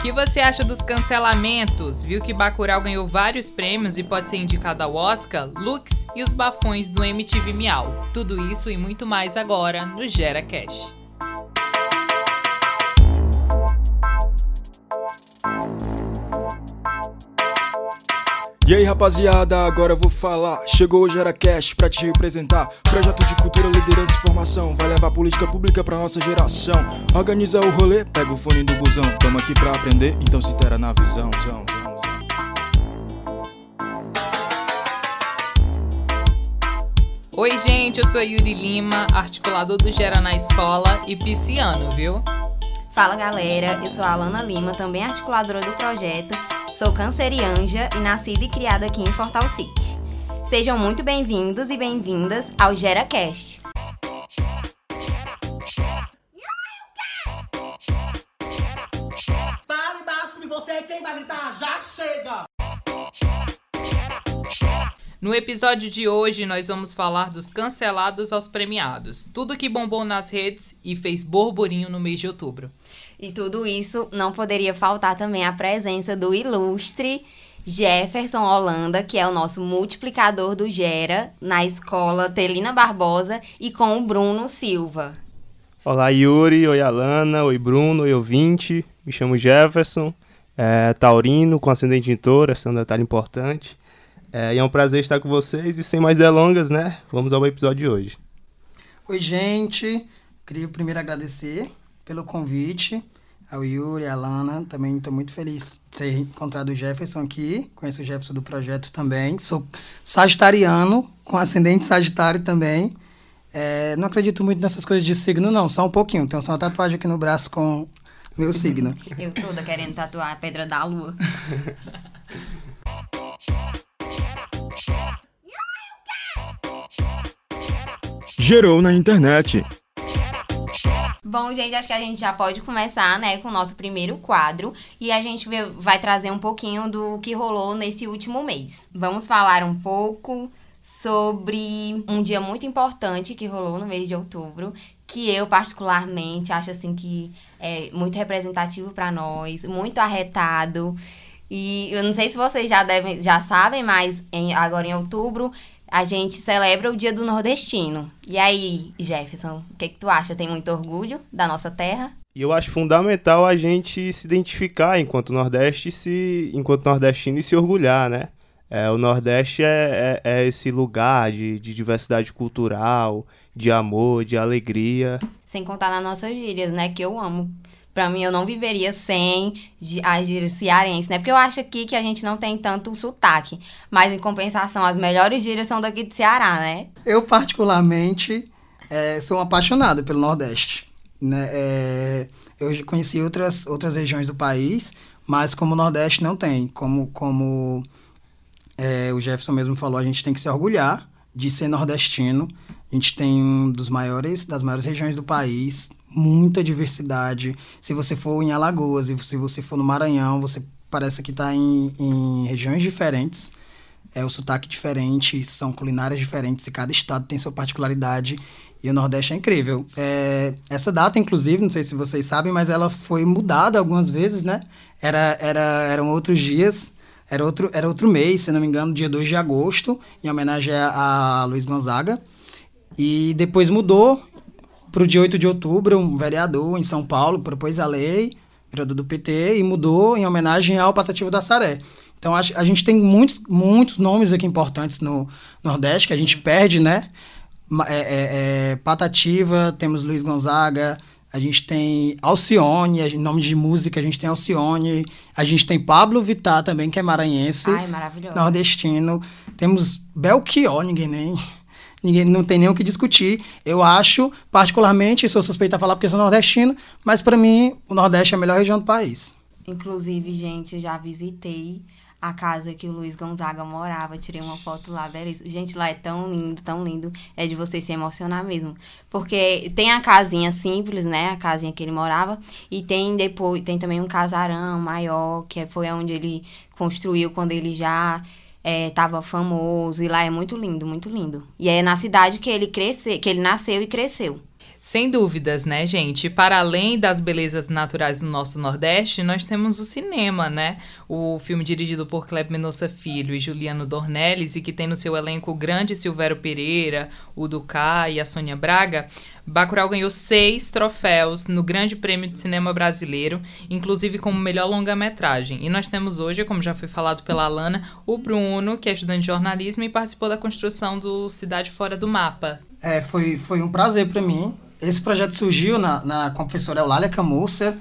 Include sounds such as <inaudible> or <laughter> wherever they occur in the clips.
que você acha dos cancelamentos? Viu que Bacurau ganhou vários prêmios e pode ser indicado ao Oscar, Lux e os bafões do MTV Miau. Tudo isso e muito mais agora no Gera Cash. E aí rapaziada, agora eu vou falar. Chegou o Gera Cash pra te representar. Projeto de cultura, liderança e formação. Vai levar política pública pra nossa geração. Organiza o rolê, pega o fone do busão. Tamo aqui pra aprender, então se intera na visão. Zão. Oi, gente, eu sou Yuri Lima, articulador do Gera na Escola e pisciano, viu? Fala galera, eu sou a Alana Lima, também articuladora do projeto. Sou cancerianja e nascida e criada aqui em Fortal City. Sejam muito bem-vindos e bem-vindas ao GeraCast. Fale baixo que você quem vai gritar já chega! No episódio de hoje, nós vamos falar dos cancelados aos premiados. Tudo que bombou nas redes e fez burburinho no mês de outubro. E tudo isso não poderia faltar também a presença do ilustre Jefferson Holanda, que é o nosso multiplicador do Gera, na escola Telina Barbosa, e com o Bruno Silva. Olá, Yuri. Oi, Alana. Oi, Bruno. Oi, ouvinte. Me chamo Jefferson, é, taurino, com ascendente em touro, esse é um detalhe importante. É, e é um prazer estar com vocês. E sem mais delongas, né? Vamos ao episódio de hoje. Oi, gente. Queria primeiro agradecer pelo convite ao Yuri, a Lana. Também estou muito feliz de ter encontrado o Jefferson aqui. Conheço o Jefferson do projeto também. Sou sagitariano, com ascendente sagitário também. É, não acredito muito nessas coisas de signo, não. Só um pouquinho. Tenho só uma tatuagem aqui no braço com meu signo. <laughs> Eu toda querendo tatuar a Pedra da Lua. Gerou na internet. Bom, gente, acho que a gente já pode começar, né, com o nosso primeiro quadro e a gente vai trazer um pouquinho do que rolou nesse último mês. Vamos falar um pouco sobre um dia muito importante que rolou no mês de outubro, que eu particularmente acho assim que é muito representativo para nós, muito arretado. E eu não sei se vocês já devem, já sabem, mas em- agora em outubro a gente celebra o Dia do Nordestino. E aí, Jefferson, o que, que tu acha? Tem muito orgulho da nossa terra? E eu acho fundamental a gente se identificar enquanto Nordeste, se, enquanto nordestino e se orgulhar, né? É, o Nordeste é, é, é esse lugar de, de diversidade cultural, de amor, de alegria. Sem contar nas nossas gírias, né? Que eu amo. Pra mim, eu não viveria sem as gírias cearenses, né? Porque eu acho aqui que a gente não tem tanto sotaque. Mas, em compensação, as melhores gírias são daqui de Ceará, né? Eu, particularmente, é, sou apaixonado pelo Nordeste. Né? É, eu conheci outras, outras regiões do país, mas como o Nordeste não tem. Como, como é, o Jefferson mesmo falou, a gente tem que se orgulhar de ser nordestino. A gente tem um dos maiores, das maiores regiões do país, muita diversidade. Se você for em Alagoas e se você for no Maranhão, você parece que está em, em regiões diferentes é o sotaque diferente, são culinárias diferentes e cada estado tem sua particularidade e o Nordeste é incrível. É, essa data, inclusive, não sei se vocês sabem, mas ela foi mudada algumas vezes, né? Era, era, eram outros dias, era outro, era outro mês, se não me engano, dia 2 de agosto, em homenagem a, a Luiz Gonzaga. E depois mudou para o dia 8 de outubro, um vereador em São Paulo propôs a lei, vereador do PT, e mudou em homenagem ao Patativo da Saré. Então, acho- a gente tem muitos, muitos nomes aqui importantes no Nordeste que a gente perde, né? É, é- é Patativa, temos Luiz Gonzaga, a gente tem Alcione, a gente- nome de música, a gente tem Alcione, a gente tem Pablo Vittar também, que é maranhense Ai, maravilhoso. nordestino. Temos Belchior, ninguém nem. Ninguém não tem nem o que discutir. Eu acho, particularmente, sou suspeita a falar porque sou nordestino, mas para mim o Nordeste é a melhor região do país. Inclusive, gente, eu já visitei a casa que o Luiz Gonzaga morava. Tirei uma foto lá, belíssima. Gente, lá é tão lindo, tão lindo. É de você se emocionar mesmo. Porque tem a casinha simples, né? A casinha que ele morava. E tem depois, tem também um casarão maior, que foi onde ele construiu quando ele já estava famoso. E lá é muito lindo, muito lindo. E é na cidade que ele cresceu, que ele nasceu e cresceu. Sem dúvidas, né, gente? Para além das belezas naturais do nosso Nordeste, nós temos o cinema, né? O filme dirigido por Kleber Mendonça Filho e Juliano Dornelles e que tem no seu elenco o grande Silvério Pereira, o Ducá e a Sônia Braga. Bacurau ganhou seis troféus no Grande Prêmio de Cinema Brasileiro, inclusive como melhor longa-metragem. E nós temos hoje, como já foi falado pela Alana, o Bruno, que é estudante de jornalismo e participou da construção do Cidade Fora do Mapa. É, foi, foi um prazer para mim esse projeto surgiu na, na, com a professora Eulália Camusser,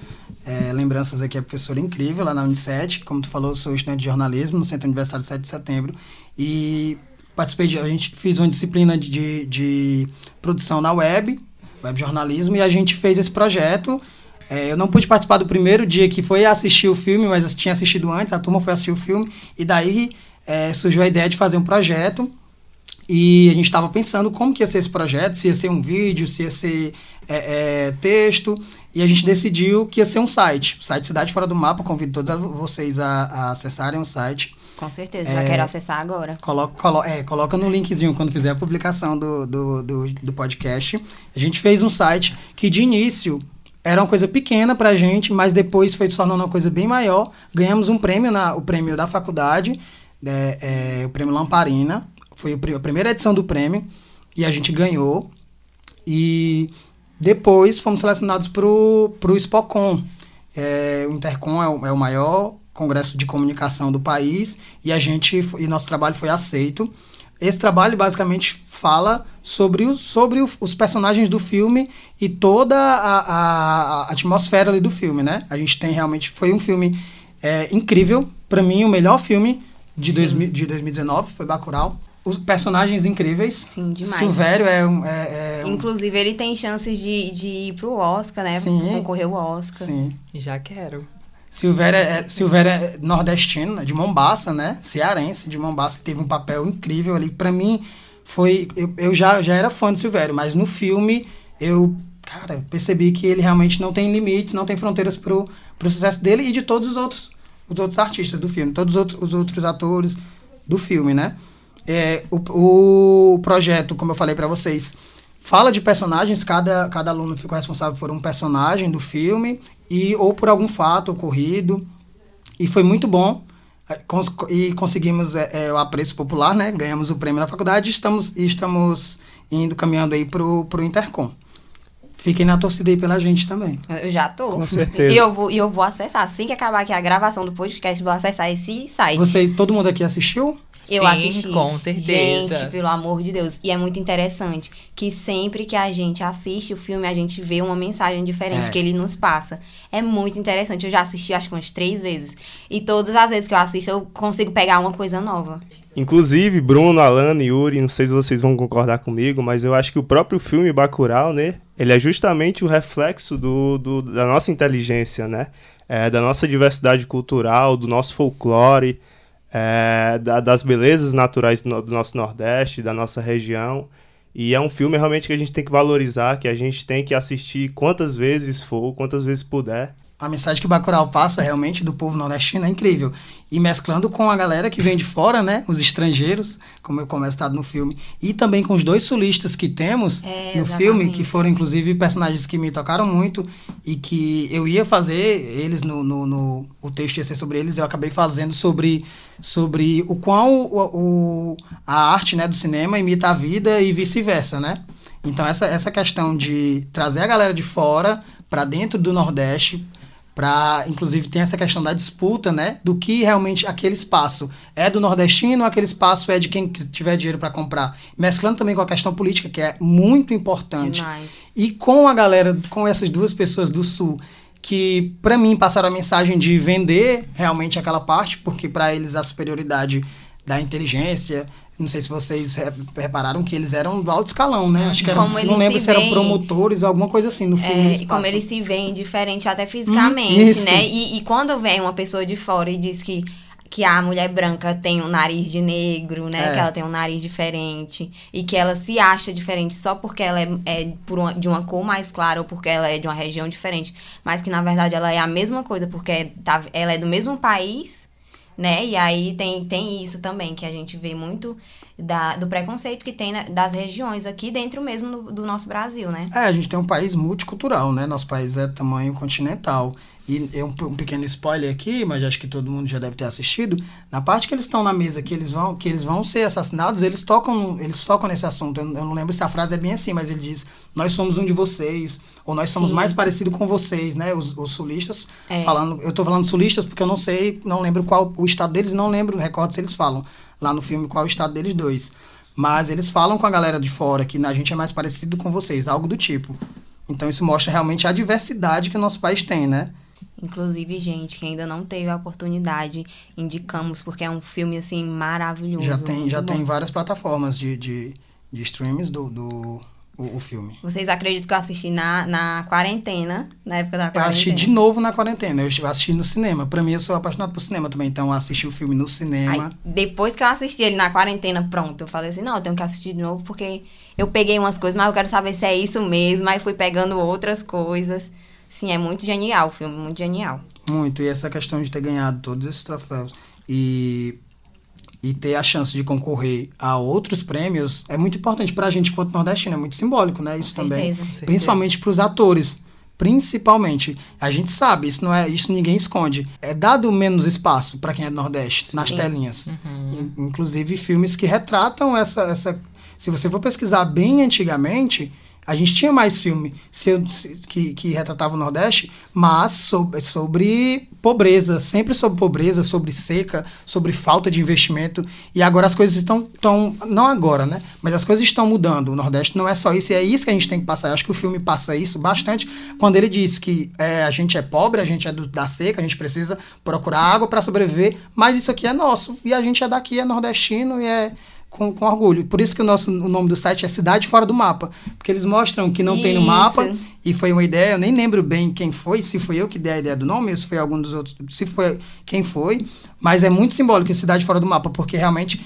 é, lembranças aqui, a professora incrível lá na Unicet. Como tu falou, sou estudante de jornalismo no Centro Universitário 7 de Setembro. E participei de. A gente fez uma disciplina de, de, de produção na web, web jornalismo, e a gente fez esse projeto. É, eu não pude participar do primeiro dia que foi assistir o filme, mas tinha assistido antes, a turma foi assistir o filme, e daí é, surgiu a ideia de fazer um projeto e a gente estava pensando como que ia ser esse projeto, se ia ser um vídeo, se ia ser é, é, texto. E a gente decidiu que ia ser um site. O site Cidade Fora do Mapa. Convido todos vocês a, a acessarem o site. Com certeza, já é, quero acessar agora. Coloca, colo, é, coloca no linkzinho quando fizer a publicação do, do, do, do podcast. A gente fez um site que de início era uma coisa pequena pra gente, mas depois foi se tornando uma coisa bem maior. Ganhamos um prêmio, na, o prêmio da faculdade, é, é, o prêmio Lamparina, foi a primeira edição do prêmio e a gente ganhou. E depois fomos selecionados para o Spocon. É, o Intercom é o, é o maior congresso de comunicação do país e a gente e nosso trabalho foi aceito. Esse trabalho basicamente fala sobre, os, sobre os personagens do filme e toda a, a, a, atmosfera ali do filme, né? A gente tem realmente foi um filme é, incrível, para mim o melhor filme de, dois, de 2019 foi Bacurau os personagens incríveis. Sim, demais. Silvério é, um, é, é um... Inclusive, ele tem chances de, de ir pro Oscar, né? Sim. Concorrer ao Oscar. Sim. Já quero. Silvério é, Silvério é nordestino, de Mombaça, né? Cearense, de Mombaça. Teve um papel incrível ali. para mim, foi... Eu, eu já, já era fã de Silvério, mas no filme, eu... Cara, percebi que ele realmente não tem limites, não tem fronteiras pro, pro sucesso dele e de todos os outros, os outros artistas do filme. Todos os outros, os outros atores do filme, né? É, o, o projeto, como eu falei para vocês, fala de personagens, cada, cada aluno ficou responsável por um personagem do filme e ou por algum fato ocorrido. E foi muito bom. É, cons e conseguimos é, é, o apreço popular, né? Ganhamos o prêmio na faculdade e estamos, e estamos indo caminhando aí pro, pro Intercom. Fiquem na torcida aí pela gente também. Eu já tô. Com certeza. E eu vou, e eu vou acessar. Assim que acabar aqui a gravação do podcast, vou acessar esse site. Você, todo mundo aqui assistiu? Eu Sim, assisti. com certeza. Gente, pelo amor de Deus. E é muito interessante que sempre que a gente assiste o filme, a gente vê uma mensagem diferente É. que ele nos passa. É muito interessante. Eu já assisti acho que umas três vezes. E todas as vezes que eu assisto, eu consigo pegar uma coisa nova. Inclusive, Bruno, Alana e Yuri, não sei se vocês vão concordar comigo, mas eu acho que o próprio filme Bacurau, né? Ele é justamente o reflexo do, do- da nossa inteligência, né? É, da nossa diversidade cultural, do nosso folclore, é, da- das belezas naturais do, do nosso Nordeste, da nossa região. E é um filme realmente que a gente tem que valorizar, que a gente tem que assistir quantas vezes for, quantas vezes puder. A mensagem que Bacurau passa realmente do povo nordestino é incrível. E mesclando com a galera que vem de fora, né? Os estrangeiros, como eu começado no filme. E também com os dois solistas que temos É, no filme, que foram inclusive personagens que me tocaram muito e que eu ia fazer eles no, no, no- o texto ia ser sobre eles, eu acabei fazendo sobre, sobre o qual o, o- a arte né, do cinema imita a vida e vice-versa, né? Então essa, essa questão de trazer a galera de fora para dentro do Nordeste para inclusive tem essa questão da disputa, né, do que realmente aquele espaço é do nordestino, aquele espaço é de quem que tiver dinheiro para comprar, mesclando também com a questão política que é muito importante Demais. e com a galera, com essas duas pessoas do sul que para mim passaram a mensagem de vender realmente aquela parte, porque para eles a superioridade da inteligência, não sei se vocês re- repararam que eles eram do alto escalão, né? Acho que eram, não lembro se se eram promotores, alguma coisa assim no filme. É, eles e como eles se veem diferente até fisicamente, Hum, né? E, e quando vem uma pessoa de fora e diz que, que a mulher branca tem um nariz de negro, né? É. Que ela tem um nariz diferente. E que ela se acha diferente só porque ela é, é por uma- de uma cor mais clara ou porque ela é de uma região diferente. Mas que na verdade ela é a mesma coisa, porque tá- ela é do mesmo país. Né? E aí tem, tem isso também, que a gente vê muito da, do preconceito que tem das regiões aqui dentro mesmo do, do nosso Brasil, né? É, a gente tem um país multicultural, né? Nosso país é tamanho continental. E é um, um, pequeno spoiler aqui, mas acho que todo mundo já deve ter assistido. Na parte que eles estão na mesa, que eles vão, que eles vão ser assassinados, eles tocam, eles tocam nesse assunto. Eu, eu não lembro se a frase é bem assim, mas ele diz: "Nós somos um de vocês", ou "Nós somos Sim. mais parecido com vocês", né? Os, os sulistas é. falando, eu estou falando sulistas porque eu não sei, não lembro qual o estado deles, não lembro, recordo se eles falam lá no filme qual o estado deles dois. Mas eles falam com a galera de fora que a gente é mais parecido com vocês, algo do tipo. Então isso mostra realmente a diversidade que o nosso país tem, né? Inclusive, gente, que ainda não teve a oportunidade, indicamos, porque é um filme, assim, maravilhoso. Já tem, já tem várias plataformas de, de, de streams do, do o, o, filme. Vocês acreditam que eu assisti na, na quarentena, na época da quarentena? Eu assisti de novo na quarentena, eu assisti no cinema. Pra mim, eu sou apaixonado por cinema também, então eu assisti o filme no cinema. Aí, depois que eu assisti ele na quarentena, pronto, eu falei assim, não, eu tenho que assistir de novo, porque eu peguei umas coisas, mas eu quero saber se é isso mesmo, aí fui pegando outras coisas. Sim, é muito genial o filme, muito genial. Muito, e essa questão de ter ganhado todos esses troféus e, e ter a chance de concorrer a outros prêmios é muito importante para a gente enquanto nordestino, é muito simbólico, né? Isso Com também. Certeza. Principalmente para os atores. Principalmente, a gente sabe, isso não é, isso ninguém esconde. É dado menos espaço para quem é do Nordeste nas Sim. telinhas. Uhum. Inclusive filmes que retratam essa, essa. Se você for pesquisar bem antigamente, a gente tinha mais filme que, que retratava o Nordeste, mas sobre, sobre pobreza, sempre sobre pobreza, sobre seca, sobre falta de investimento. E agora as coisas estão, estão. Não agora, né? Mas as coisas estão mudando. O Nordeste não é só isso, e é isso que a gente tem que passar. Eu acho que o filme passa isso bastante quando ele diz que é, a gente é pobre, a gente é do, da seca, a gente precisa procurar água para sobreviver, mas isso aqui é nosso. E a gente é daqui, é nordestino e é com, com orgulho. Por isso que o, nosso, o nome do site é Cidade Fora do Mapa. Porque eles mostram que não isso. tem no mapa. E foi uma ideia, eu nem lembro bem quem foi, se foi eu que dei a ideia do nome, ou se foi algum dos outros, se foi quem foi. Mas é muito simbólico Cidade Fora do Mapa, porque realmente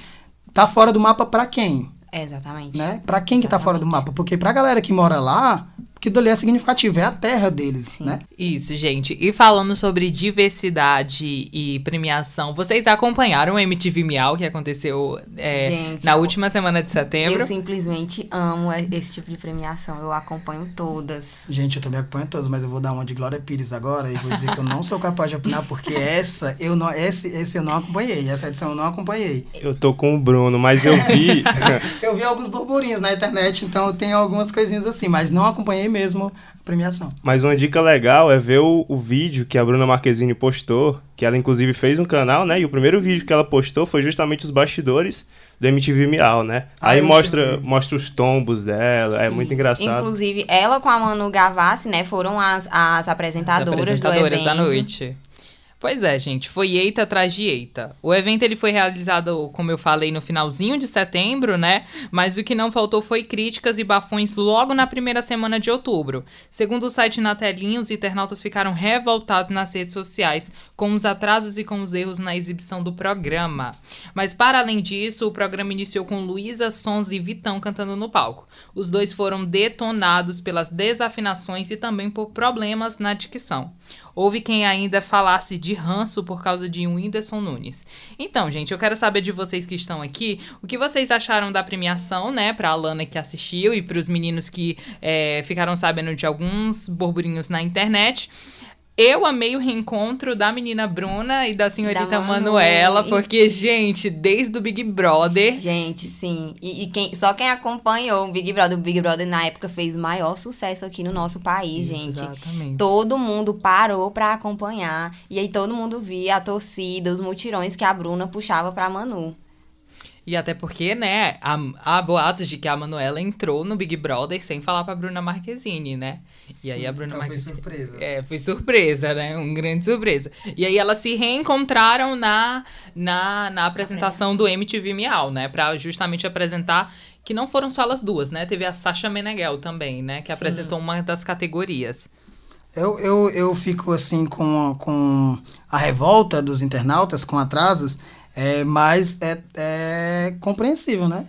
tá fora do mapa para quem? Exatamente. Né? Para quem Exatamente. que tá fora do mapa? Porque pra galera que mora lá, que dali é significativo, é a terra deles, Sim. né? Isso, gente. E falando sobre diversidade e premiação, vocês acompanharam o MTV Miau que aconteceu é, gente, na eu, última semana de setembro? Eu simplesmente amo esse tipo de premiação, eu acompanho todas. Gente, eu também acompanho todas, mas eu vou dar uma de Glória Pires agora e vou dizer que eu não sou capaz de opinar, porque essa eu não, esse, esse eu não acompanhei, essa edição eu não acompanhei. Eu tô com o Bruno, mas eu vi... <laughs> eu vi alguns burburinhos na internet, então eu tenho algumas coisinhas assim, mas não acompanhei mesmo a premiação. Mas uma dica legal é ver o, o vídeo que a Bruna Marquezine postou, que ela inclusive fez um canal, né? E o primeiro vídeo que ela postou foi justamente os bastidores do MTV Miau, né? Ah, Aí mostra, mostra os tombos dela, é Isso. muito engraçado. Inclusive, ela com a Manu Gavassi, né, foram as, as apresentadoras, as apresentadoras do evento. da noite. Pois é, gente, foi eita atrás de eita. O evento ele foi realizado, como eu falei, no finalzinho de setembro, né? Mas o que não faltou foi críticas e bafões logo na primeira semana de outubro. Segundo o site Na Telinha, os internautas ficaram revoltados nas redes sociais com os atrasos e com os erros na exibição do programa. Mas para além disso, o programa iniciou com Luísa Sons e Vitão cantando no palco. Os dois foram detonados pelas desafinações e também por problemas na dicção. Houve quem ainda falasse de ranço por causa de um Whindersson Nunes. Então, gente, eu quero saber de vocês que estão aqui, o que vocês acharam da premiação, né, pra Alana que assistiu e pros meninos que é, ficaram sabendo de alguns burburinhos na internet. Eu amei o reencontro da menina Bruna e da senhorita da Manuela, porque, gente, desde o Big Brother. Gente, sim. E, e, quem, só quem acompanhou o Big Brother, o Big Brother na época fez o maior sucesso aqui no nosso país, gente. Exatamente. Todo mundo parou pra acompanhar. E aí todo mundo via a torcida, os mutirões que a Bruna puxava pra Manu. E até porque, né, há, há, boatos de que a Manuela entrou no Big Brother sem falar pra Bruna Marquezine, né? E Sim, aí a Bruna então Marquezine. Foi surpresa. É, foi surpresa, né? Um grande surpresa. E aí elas se reencontraram na, na, na apresentação do MTV Miau, né? Pra justamente apresentar que não foram só elas duas, né? Teve a Sasha Meneghel também, né? Que Sim. apresentou uma das categorias. Eu, eu, eu fico assim com, com a revolta dos internautas, com atrasos é, mas é, é compreensível, né?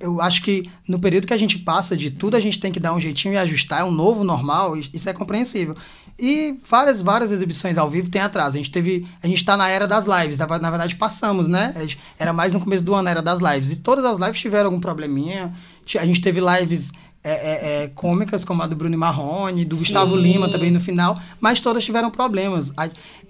Eu acho que no período que a gente passa de tudo, a gente tem que dar um jeitinho e ajustar, é um novo normal, isso é compreensível. E várias, várias exibições ao vivo tem atraso. A gente teve. A gente tá na era das lives. Na, verdade, passamos, né? Era mais no começo do ano, era das lives. E todas as lives tiveram algum probleminha. A gente teve lives é, é, é, cômicas, como a do Bruno Marrone, do Sim. Gustavo Lima também no final, mas todas tiveram problemas.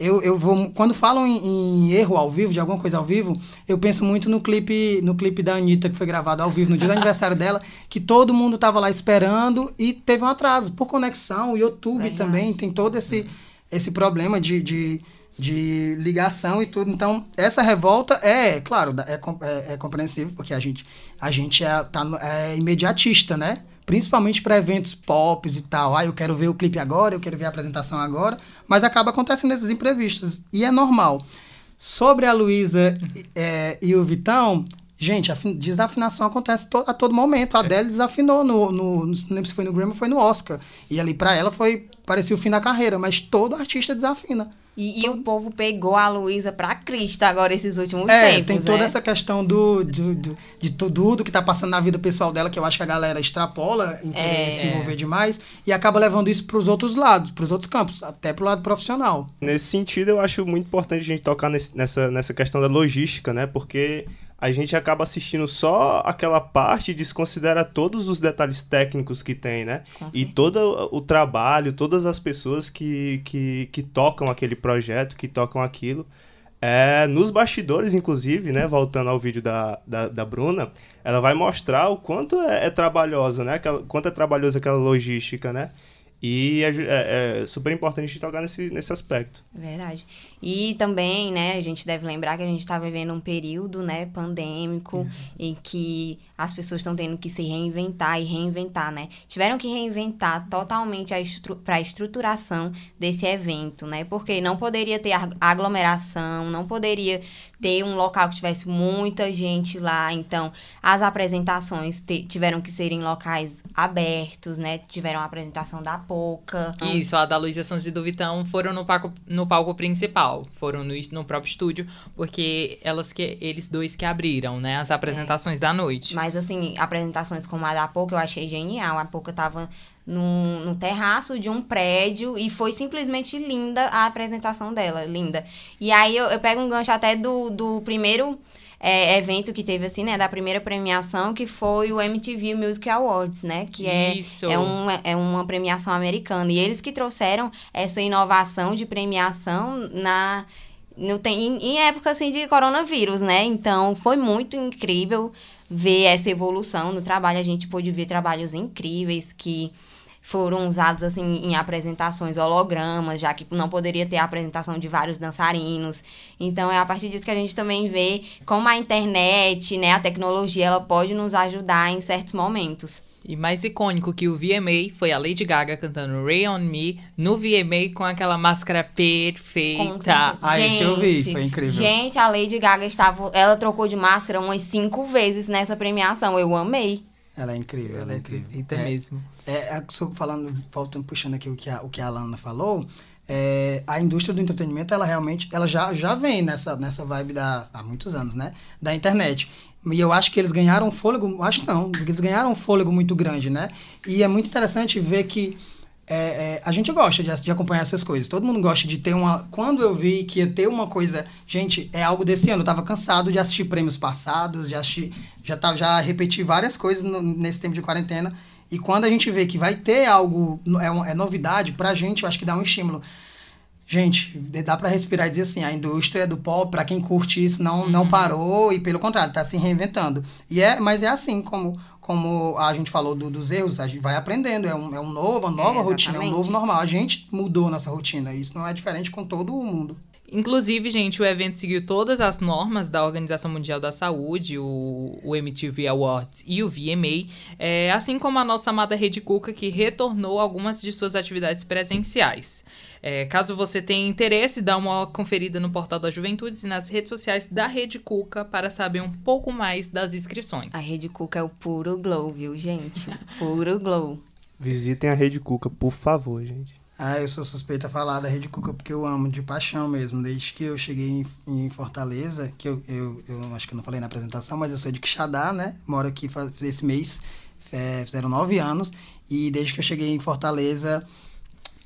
Eu, eu vou, quando falam em, em, erro ao vivo, de alguma coisa ao vivo, eu penso muito no clipe, no clipe da Anitta, que foi gravado ao vivo no dia do <laughs> aniversário dela, que todo mundo estava lá esperando e teve um atraso. Por conexão, o YouTube também tem todo esse, esse problema de, de de ligação e tudo. Então, essa revolta é, claro, é, é, é compreensível, porque a gente, a gente é, tá, é imediatista, né? Principalmente para eventos pop e tal. Ah, eu quero ver o clipe agora, eu quero ver a apresentação agora, mas acaba acontecendo esses imprevistos e é normal. Sobre a Luísa é, e o Vitão, gente, a desafinação acontece to a todo momento. A é. Adele desafinou no, no, não lembro se foi no Grammy foi no Oscar. E ali para ela foi parecia o fim da carreira, mas todo artista desafina. E, e, o povo pegou a Luísa pra Cristo agora esses últimos é, tempos. Tem toda né? essa questão do, do, do, de tudo que tá passando na vida pessoal dela, que eu acho que a galera extrapola em querer é. se envolver demais e acaba levando isso pros outros lados, pros outros campos, até pro lado profissional. Nesse sentido, eu acho muito importante a gente tocar nesse, nessa, nessa questão da logística, né? Porque a gente acaba assistindo só aquela parte e desconsidera todos os detalhes técnicos que tem, né? E todo o trabalho, todas as pessoas que, que, que tocam aquele projeto, que tocam aquilo. É, nos bastidores, inclusive, né? Voltando ao vídeo da, da, da Bruna, ela vai mostrar o quanto é, é trabalhosa, né? Aquela, quanto é trabalhosa aquela logística, né? E é, é, é, super importante a gente tocar nesse, nesse aspecto. Verdade. E também, né, a gente deve lembrar que a gente está vivendo um período, né, pandêmico, uhum. em que as pessoas estão tendo que se reinventar e reinventar, né? Tiveram que reinventar totalmente para a estruturação desse evento, né? Porque não poderia ter aglomeração, não poderia ter um local que tivesse muita gente lá. Então, as apresentações tiveram que ser em locais abertos, né? Tiveram a apresentação da Poca. Isso, a da Luísa Sons e do Vitão foram no palco, no palco principal. Foram no, no próprio estúdio, porque elas que eles dois que abriram, né? As apresentações é. da noite. Mas, assim, apresentações como a da Poca eu achei genial. A Poca tava no, no terraço de um prédio e foi simplesmente linda a apresentação dela, linda. E aí eu, eu pego um gancho até do, do primeiro é, evento que teve, assim, né, da primeira premiação, que foi o MTV Music Awards, né, que é, é, um, é uma premiação americana. E eles que trouxeram essa inovação de premiação na no, tem, em, em época assim de coronavírus, né? Então foi muito incrível ver essa evolução no trabalho. A gente pôde ver trabalhos incríveis que foram usados assim em apresentações hologramas, já que não poderia ter a apresentação de vários dançarinos. Então é a partir disso que a gente também vê como a internet, né, a tecnologia, ela pode nos ajudar em certos momentos. E mais icônico que o VMA foi a Lady Gaga cantando Ray on Me no VMA com aquela máscara perfeita. Ah, gente, esse eu vi, foi incrível. Gente, a Lady Gaga estava. Ela trocou de máscara umas cinco vezes nessa premiação. Eu amei. Ela é incrível, ela, é, é incrível. Perfeita é, mesmo. É, é, falando, voltando, puxando aqui o que a, o que a Alana falou, é, a indústria do entretenimento, ela realmente, ela já, já vem nessa, nessa vibe da, há muitos anos, né? Da internet. E eu acho que eles ganharam um fôlego, acho não, eles ganharam um fôlego muito grande, né? E é muito interessante ver que é, é, a gente gosta de, de, acompanhar essas coisas. Todo mundo gosta de ter uma. Quando eu vi que ia ter uma coisa. Gente, é algo desse ano. Eu tava cansado de assistir prêmios passados, de assistir. Já, tá, já repeti várias coisas no, nesse tempo de quarentena. E quando a gente vê que vai ter algo. É, é novidade, pra gente, eu acho que dá um estímulo. Gente, dá para respirar e dizer assim, a indústria do pop, para quem curte isso, não, uhum. não parou e pelo contrário, está se reinventando. E é, mas é assim como como a gente falou do, dos erros, a gente vai aprendendo, é um, é um novo, uma nova é, rotina, é um novo normal. A gente mudou nossa rotina, isso não é diferente com todo mundo. Inclusive, gente, o evento seguiu todas as normas da Organização Mundial da Saúde, o, o MTV Awards e o VMA, é, assim como a nossa amada Rede Cuca, que retornou algumas de suas atividades presenciais. É, caso você tenha interesse, dá uma conferida no portal da Juventude e nas redes sociais da Rede Cuca para saber um pouco mais das inscrições. A Rede Cuca é o puro glow, viu, gente? Puro glow. Visitem a Rede Cuca, por favor, gente. Ah, eu sou suspeita a falar da Rede Cuca porque eu amo de paixão mesmo. Desde que eu cheguei em, em Fortaleza, que eu, eu, eu, acho que eu não falei na apresentação, mas eu sou de Quixadá, né? Moro aqui faz, esse mês, é, fizeram nove anos. E desde que eu cheguei em Fortaleza,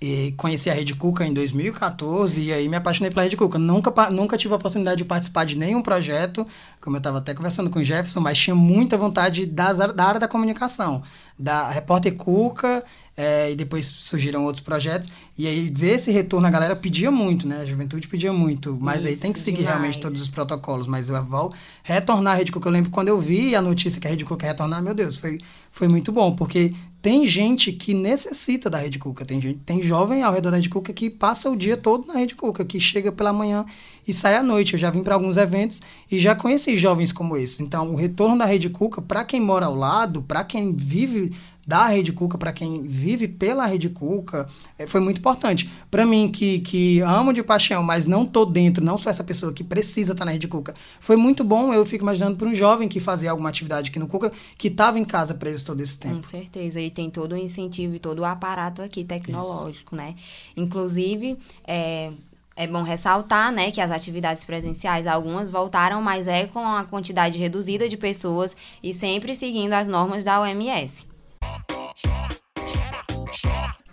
E conheci a Rede Cuca em 2014 e aí me apaixonei pela Rede Cuca. Nunca, nunca tive a oportunidade de participar de nenhum projeto, como eu estava até conversando com o Jefferson, mas tinha muita vontade das, da área da comunicação. Da Repórter Cuca, é, e depois surgiram outros projetos. E aí, ver esse retorno, a galera pedia muito, né? A juventude pedia muito. Mas Isso, aí tem que seguir demais. realmente todos os protocolos. Mas eu vou retornar a Rede Cuca. Eu lembro quando eu vi a notícia que a Rede Cuca ia retornar, meu Deus, foi, foi muito bom. Porque tem gente que necessita da Rede Cuca. Tem, gente, tem jovem ao redor da Rede Cuca que passa o dia todo na Rede Cuca, que chega pela manhã e sai à noite. Eu já vim para alguns eventos e já conheci jovens como esse. Então, o retorno da Rede Cuca, para quem mora ao lado, para quem vive da Rede Cuca, para quem vive pela Rede Cuca, é, foi muito importante. Para mim, que, que amo de paixão, mas não tô dentro, não sou essa pessoa que precisa estar tá na Rede Cuca, foi muito bom. Eu fico imaginando para um jovem que fazia alguma atividade aqui no Cuca, que estava em casa preso todo esse tempo. Com certeza, e tem todo o incentivo e todo o aparato aqui tecnológico, Isso. né? Inclusive, é, é bom ressaltar, né, que as atividades presenciais, algumas voltaram, mas é com a quantidade reduzida de pessoas e sempre seguindo as normas da OMS.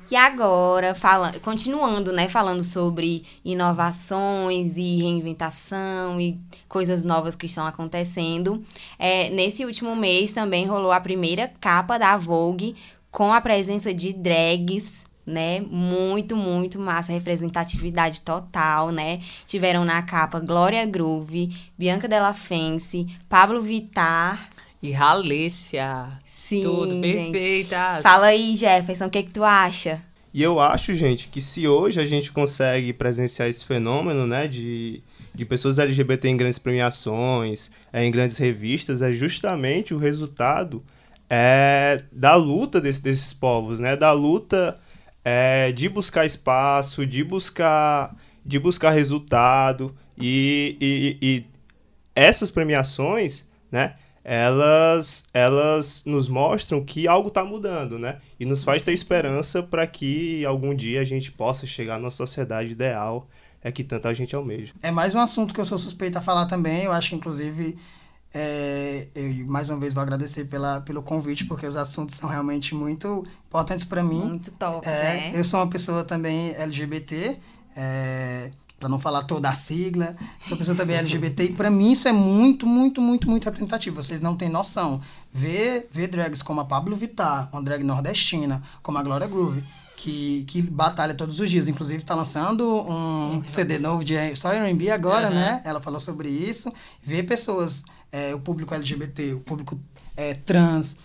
E agora, fala, continuando, né, falando sobre inovações e reinventação e coisas novas que estão acontecendo, é, nesse último mês também rolou a primeira capa da Vogue com a presença de drags, né? Muito, muito massa, representatividade total, né? Tiveram na capa Glória Groove, Bianca Della Fence, Pablo Vittar e Ralessia. Sim, Tudo perfeita. Fala aí, Jefferson, o que, que tu acha? E eu acho, gente, que se hoje a gente consegue presenciar esse fenômeno, né, de, de pessoas LGBT em grandes premiações, é, em grandes revistas, é justamente o resultado é, da luta desse, desses povos, né, da luta é, de buscar espaço, de buscar, de buscar resultado e, e, e essas premiações, né, elas, elas nos mostram que algo está mudando, né? E nos faz ter esperança para que algum dia a gente possa chegar numa sociedade ideal é que tanta gente almeja. É mais um assunto que eu sou suspeita a falar também. Eu acho que, inclusive, é, eu mais uma vez vou agradecer pela, pelo convite, porque os assuntos são realmente muito importantes para mim. Muito top, é, né? Eu sou uma pessoa também LGBT. É, para não falar toda a sigla, sou pessoa também LGBT, e para mim isso é muito, muito, muito, muito representativo. Vocês não têm noção. Ver, ver drags como a Pablo Vittar, uma drag nordestina, como a Glória Groove, que, que batalha todos os dias. Inclusive, está lançando um CD novo de só R&B agora, uhum. né? Ela falou sobre isso. Ver pessoas, é, o público LGBT, o público é, trans,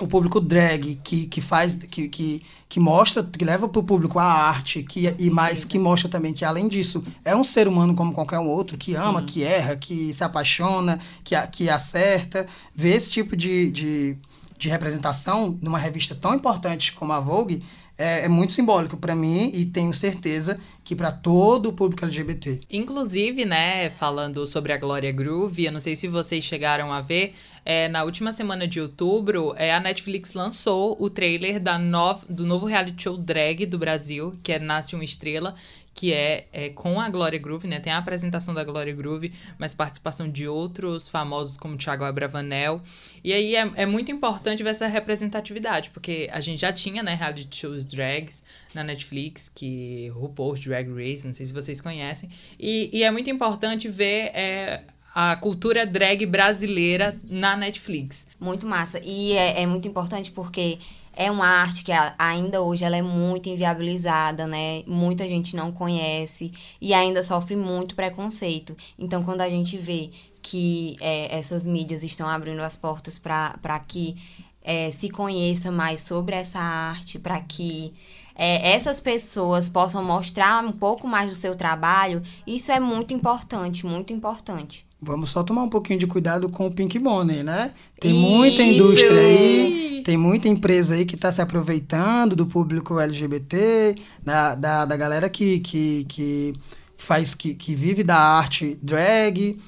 o público drag que, que faz que, que, que mostra que leva para o público a arte que e mais que mostra também que além disso é um ser humano como qualquer um outro que ama Sim. que erra que se apaixona que que acerta ver esse tipo de, de, de representação numa revista tão importante como a Vogue é, é muito simbólico para mim e tenho certeza que para todo o público LGBT. Inclusive, né, falando sobre a Glória Groove, eu não sei se vocês chegaram a ver, é, na última semana de outubro, é, a Netflix lançou o trailer da nov do novo reality show drag do Brasil, que é Nasce Uma Estrela, que é, é, com a Glória Groove, né? Tem a apresentação da Glória Groove, mas participação de outros famosos como Thiago Abravanel. E aí é, é muito importante ver essa representatividade, porque a gente já tinha, né, reality shows drags na Netflix, que RuPaul's Drag Race, não sei se vocês conhecem. E, e é muito importante ver é, a cultura drag brasileira na Netflix. Muito massa. E é, é muito importante porque é uma arte que ainda hoje ela é muito inviabilizada, né? Muita gente não conhece e ainda sofre muito preconceito. Então, quando a gente vê que é, essas mídias estão abrindo as portas para que é, se conheça mais sobre essa arte, para que é, essas pessoas possam mostrar um pouco mais do seu trabalho, isso é muito importante, muito importante. Vamos só tomar um pouquinho de cuidado com o Pink Money, né? Tem muita indústria aí, tem muita empresa aí que está se aproveitando do público LGBT, da, da, da galera que, que, que faz que, que vive da arte drag,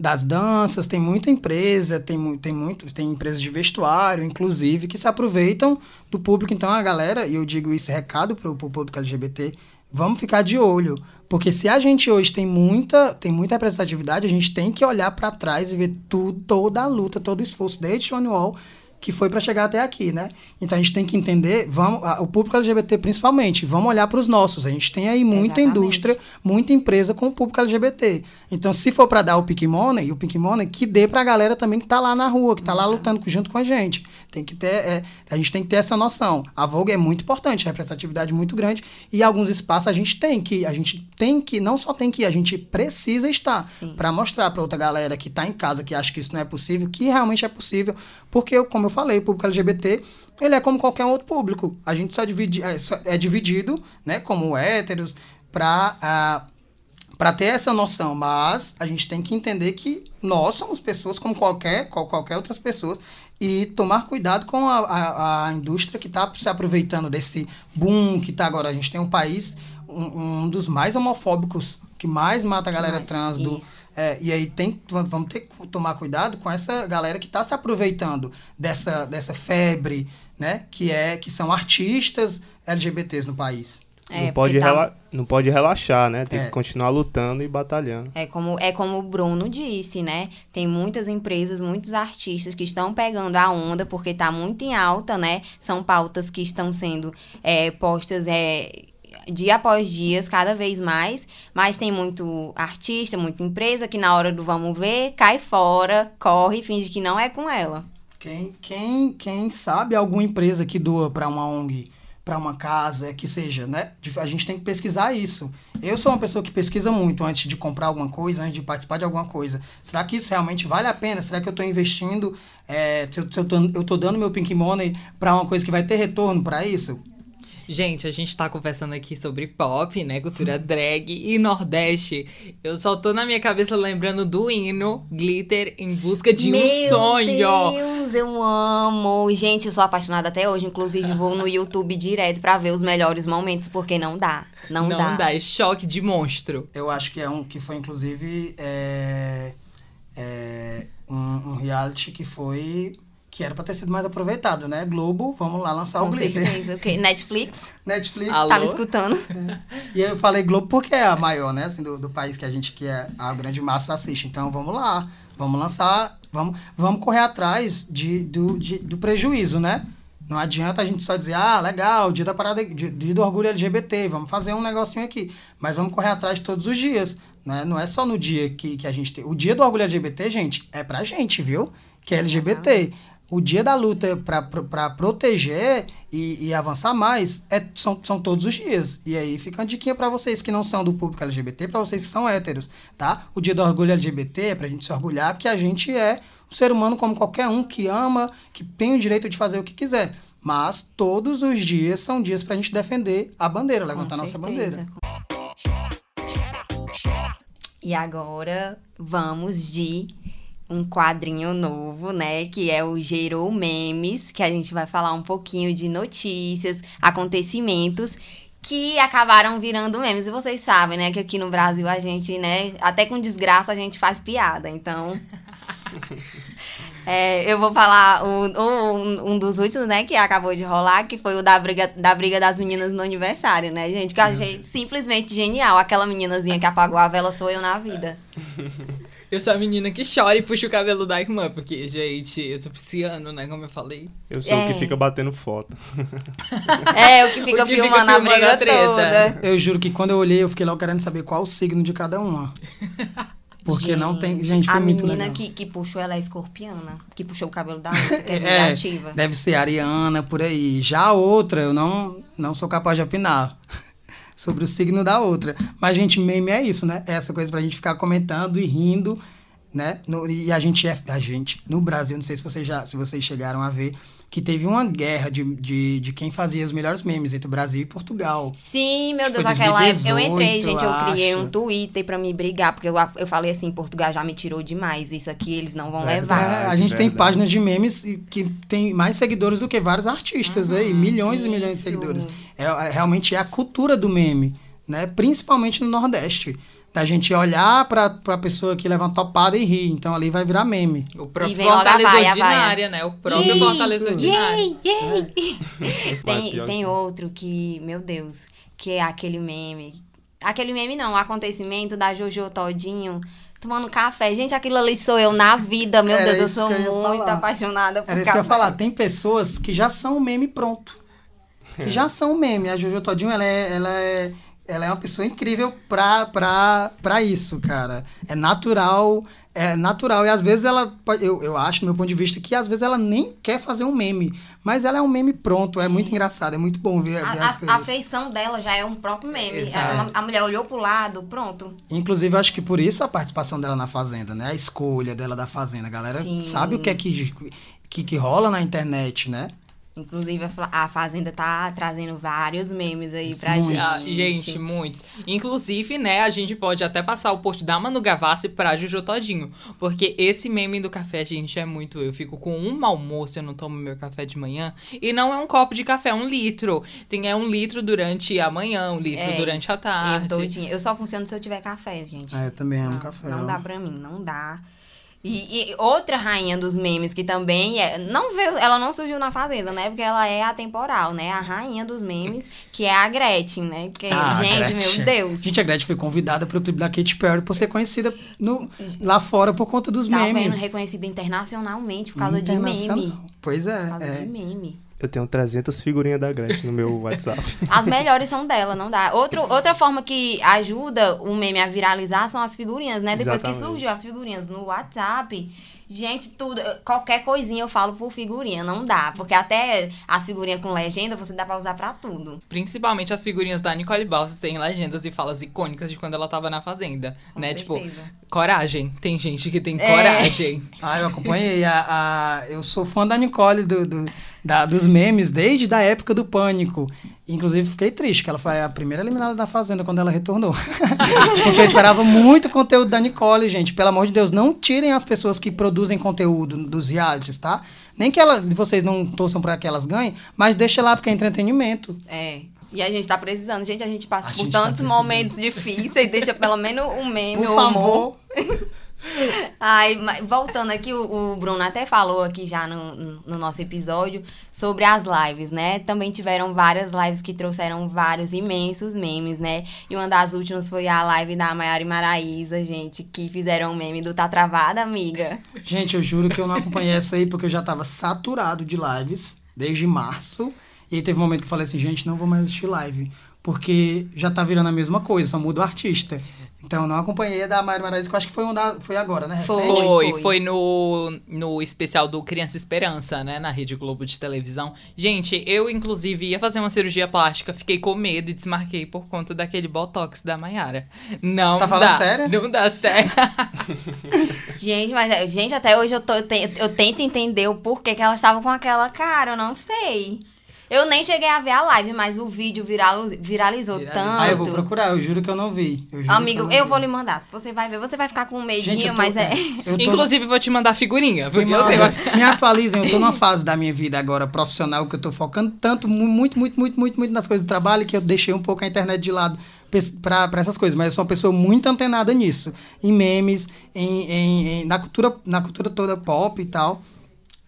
das danças, tem muita empresa, tem, tem muito, tem empresas de vestuário, inclusive, que se aproveitam do público. Então a galera, e eu digo isso recado para o público LGBT, vamos ficar de olho. Porque se a gente hoje tem muita, tem muita representatividade, a gente tem que olhar para trás e ver tudo, toda a luta, todo o esforço desde Stonewall que foi para chegar até aqui, né? Então a gente tem que entender, vamos, o público LGBT principalmente, vamos olhar para os nossos. A gente tem aí muita Exatamente. indústria, muita empresa com o público LGBT. Então se for para dar o Pink Money, o Pink Money que dê para a galera também que tá lá na rua, que tá lá lutando junto com a gente. Tem que ter, é, a gente tem que ter essa noção. A Vogue é muito importante, representatividade muito grande e alguns espaços a gente tem que, a gente tem que, não só tem que, a gente precisa estar para mostrar para outra galera que tá em casa que acha que isso não é possível, que realmente é possível, porque como eu falei, o público LGBT, ele é como qualquer outro público. A gente só é, só- é dividido, né, como héteros para para ter essa noção, mas a gente tem que entender que nós somos pessoas como qualquer, qual- qualquer outras pessoas e tomar cuidado com a, a, a indústria que está se aproveitando desse boom que está agora. A gente tem um país, um, um dos mais homofóbicos, que mais mata a galera mais, trans. Do, isso. é, e aí tem, vamos ter que tomar cuidado com essa galera que está se aproveitando dessa, dessa febre, né? Que, é, que são artistas LGBTs no país. É, não, pode tá- rela- não pode relaxar, né? Tem É. que continuar lutando e batalhando. É como, é como o Bruno disse, né? Tem muitas empresas, muitos artistas que estão pegando a onda porque tá muito em alta, né? São pautas que estão sendo é, postas é, dia após dias, cada vez mais. Mas tem muito artista, muita empresa que na hora do vamos ver, cai fora, corre finge que não é com ela. Quem, quem, quem sabe alguma empresa que doa para uma ONG, para uma casa, que seja, né? A gente tem que pesquisar isso. Eu sou uma pessoa que pesquisa muito antes de comprar alguma coisa, antes de participar de alguma coisa. Será que isso realmente vale a pena? Será que eu estou investindo, é, se eu, tô dando meu pink money para uma coisa que vai ter retorno para isso? Gente, a gente tá conversando aqui sobre pop, né? Cultura <laughs> drag e Nordeste. Eu só tô na minha cabeça lembrando do hino Glitter em busca de Meu um sonho. Deus, eu amo. Gente, eu sou apaixonada até hoje. Inclusive, vou no YouTube direto pra ver os melhores momentos, porque não dá. Não, Não dá. dá, é choque de monstro. Eu acho que é um que foi, inclusive, é, é, um, um reality que foi... Que era para ter sido mais aproveitado, né? Globo, vamos lá lançar o Com glitter. certeza. O quê? Netflix? Netflix. Alô? Tá me escutando? <laughs> E eu falei Globo porque é a maior, né? Assim, do, do país que a gente, que é a grande massa assiste. Então vamos lá, vamos lançar, vamos, vamos correr atrás de, do, de- do prejuízo, né? Não adianta a gente só dizer, ah, legal, dia da parada, dia, dia do orgulho LGBT, vamos fazer um negocinho aqui. Mas vamos correr atrás todos os dias, né? Não é só no dia que, que a gente tem. O dia do orgulho LGBT, gente, é pra gente, viu? Que é LGBT. O dia da luta para proteger e, e avançar mais é, são, são todos os dias. E aí fica uma diquinha para vocês que não são do público LGBT, para vocês que são héteros, tá? O dia do orgulho LGBT é pra gente se orgulhar que a gente é um ser humano como qualquer um, que ama, que tem o direito de fazer o que quiser. Mas todos os dias são dias pra gente defender a bandeira, levantar Com nossa certeza. bandeira. E agora vamos de um quadrinho novo, né? Que é o Gerou Memes, que a gente vai falar um pouquinho de notícias, acontecimentos que acabaram virando memes. E vocês sabem, né, que aqui no Brasil a gente, né, até com desgraça a gente faz piada. Então, <laughs> é, eu vou falar o, o- um, dos últimos, né, que acabou de rolar, que foi o da briga, da briga das meninas no aniversário, né, gente? Que eu achei simplesmente genial. Aquela meninazinha que apagou a vela sou eu na vida. <laughs> Eu sou a menina que chora e puxa o cabelo da irmã, porque, gente, eu sou pisciano, né? Como eu falei. Eu sou o É. que fica batendo foto. <laughs> É, o que fica <laughs> O que fica filmando a filmando briga a treta. toda. Eu juro que quando eu olhei, eu fiquei logo querendo saber qual o signo de cada uma. Porque não tem. Gente, foi a muito menina legal. que, que puxou ela é escorpiana, que puxou o cabelo da <laughs> outra, que é É, vingativa. deve ser Ariana, por aí. Já a outra, eu não, não sou capaz de opinar sobre o signo da outra. Mas, gente, meme é isso, né? É essa coisa pra gente ficar comentando e rindo, né? No- e a gente é. A gente, no Brasil, não sei se vocês já se vocês chegaram a ver, que teve uma guerra de, de, de quem fazia os melhores memes entre o Brasil e Portugal. Sim, meu Acho que Deus, aquela época eu 2018, entrei, gente, eu eu criei acho. um Twitter pra me brigar, porque eu, eu falei assim, Portugal já me tirou demais, isso aqui eles não vão Verdade. levar. É, a gente tem verdade. páginas de memes que tem mais seguidores do que vários artistas aí, milhões e milhões de isso. seguidores. É, é- realmente é a cultura do meme, né? Principalmente no Nordeste. Da gente olhar pra, pra pessoa que leva uma topada e rir. Então ali vai virar meme. O E próprio Fortaleza vaia, Ordinária, né? O próprio Isso. Fortaleza Ordinária. Yay, yay. Mas <laughs> tem, tem outro que, meu Deus, que é aquele meme. Aquele meme não, o acontecimento da Jojo Todinho tomando café. Gente, aquilo ali sou eu na vida, meu Era Deus, eu sou eu muito falar. apaixonada por Era isso que eu café. ia falar. Tem pessoas que já são meme pronto. Que já são meme. A Jojo Todinho, ela é, ela é, ela é uma pessoa incrível pra, pra, pra isso, cara. É natural, é natural. E às vezes ela, eu, eu acho, do meu ponto de vista, que às vezes ela nem quer fazer um meme. Mas ela é um meme pronto. É muito engraçado, é muito bom ver, A, ver a- a coisas. feição dela já é um próprio meme. A, a mulher olhou pro lado, pronto. Inclusive, eu acho que por isso a participação dela na Fazenda, né? A escolha dela da Fazenda. A galera Sim. sabe o que é que, que, que rola na internet, né? Inclusive, a Fazenda tá trazendo vários memes aí pra Muitos. gente. Ah, gente, muitos. Inclusive, né, a gente pode até passar o post da Manu Gavassi pra Juju Todinho. Porque esse meme do café, gente, é muito. Eu fico com um almoço, eu não tomo meu café de manhã. E não é um copo de café, é um litro. Tem é um litro durante a manhã, um litro É, durante a tarde. Eu, todinha. eu só funciono se eu tiver café, gente. É, eu também amo não, café. Não dá pra mim, não dá. E, e outra rainha dos memes que também é. Não veio, ela não surgiu na Fazenda, né? Porque ela é atemporal, né? A rainha dos memes, que é a Gretchen, né? Porque, Ah, gente, meu Deus. Gente, a Gretchen foi convidada pro clipe da Katy Perry por ser conhecida no, lá fora por conta dos Tá memes. vendo? Reconhecida internacionalmente por causa de Internacional. meme. Pois é. Por causa é. de meme. Eu tenho 300 figurinhas da Gretchen no meu WhatsApp. <laughs> As melhores são dela, não dá. Outro, outra forma que ajuda o meme a viralizar são as figurinhas, né? Depois que Exatamente. surgiu as figurinhas no WhatsApp, gente, tudo, qualquer coisinha eu falo por figurinha, não dá. Porque até as figurinhas com legenda você dá pra usar pra tudo. Principalmente as figurinhas da Nicole Balsas têm legendas e falas icônicas de quando ela tava na Fazenda. Com né? certeza. Tipo, coragem. Tem gente que tem É. coragem. Ah, eu acompanhei. A, a- eu sou fã da Nicole, do, do- da- dos memes, desde a época do Pânico. Inclusive, fiquei triste, que ela foi a primeira eliminada da Fazenda quando ela retornou. <laughs> Porque eu esperava muito conteúdo da Nicole, gente. Pelo amor de Deus, não tirem as pessoas que produzem conteúdo dos realities, tá? Nem que elas, vocês não torçam pra que elas ganhem, mas deixa lá, porque é entretenimento. É. E a gente tá precisando. Gente, a gente passa A por gente tá tantos precisando. momentos difíceis. Deixa pelo menos um meme Por ou humor. <laughs> Ai, voltando aqui, o, o Bruno até falou aqui já no, no- no nosso episódio sobre as lives, né? Também tiveram várias lives que trouxeram vários imensos memes, né? E uma das últimas foi a live da Maiara e Maraísa, gente, que fizeram o meme do Tá Travada, amiga. Gente, eu juro que eu não acompanhei essa aí porque eu já tava saturado de lives desde março. E aí teve um momento que eu falei assim, gente, não vou mais assistir live. Porque já tá virando a mesma coisa, só muda o artista. Então eu não acompanhei a da Mário Maraíza, que eu acho que foi, um da, foi agora, né? Foi. Recente. Foi, foi. foi no, no especial do Criança Esperança, né? Na Rede Globo de televisão. Gente, eu, inclusive, ia fazer uma cirurgia plástica, fiquei com medo e desmarquei por conta daquele botox da Mayara. Não Tá falando dá. sério? Não dá sério. <laughs> Gente, mas gente, até hoje eu, tô, eu, te- eu tento entender o porquê que elas estavam com aquela cara, eu não sei. Eu nem cheguei a ver a live, mas o vídeo viral, viralizou, Viralizou. tanto. Ah, eu vou procurar, eu juro que eu não vi. Eu juro Amigo, eu não vou vi. lhe mandar. Você vai ver, você vai ficar com medinho, Gente, eu tô- mas é. eu tô- Inclusive, vou te mandar figurinha. Porque eu tenho... me atualizem, eu tô numa fase da minha vida agora profissional que eu tô focando tanto, mu- muito, muito, muito, muito, muito nas coisas do trabalho que eu deixei um pouco a internet de lado pra essas coisas. Mas eu sou uma pessoa muito antenada nisso. Em memes, em, em- em- na, cultura, na cultura toda pop e tal.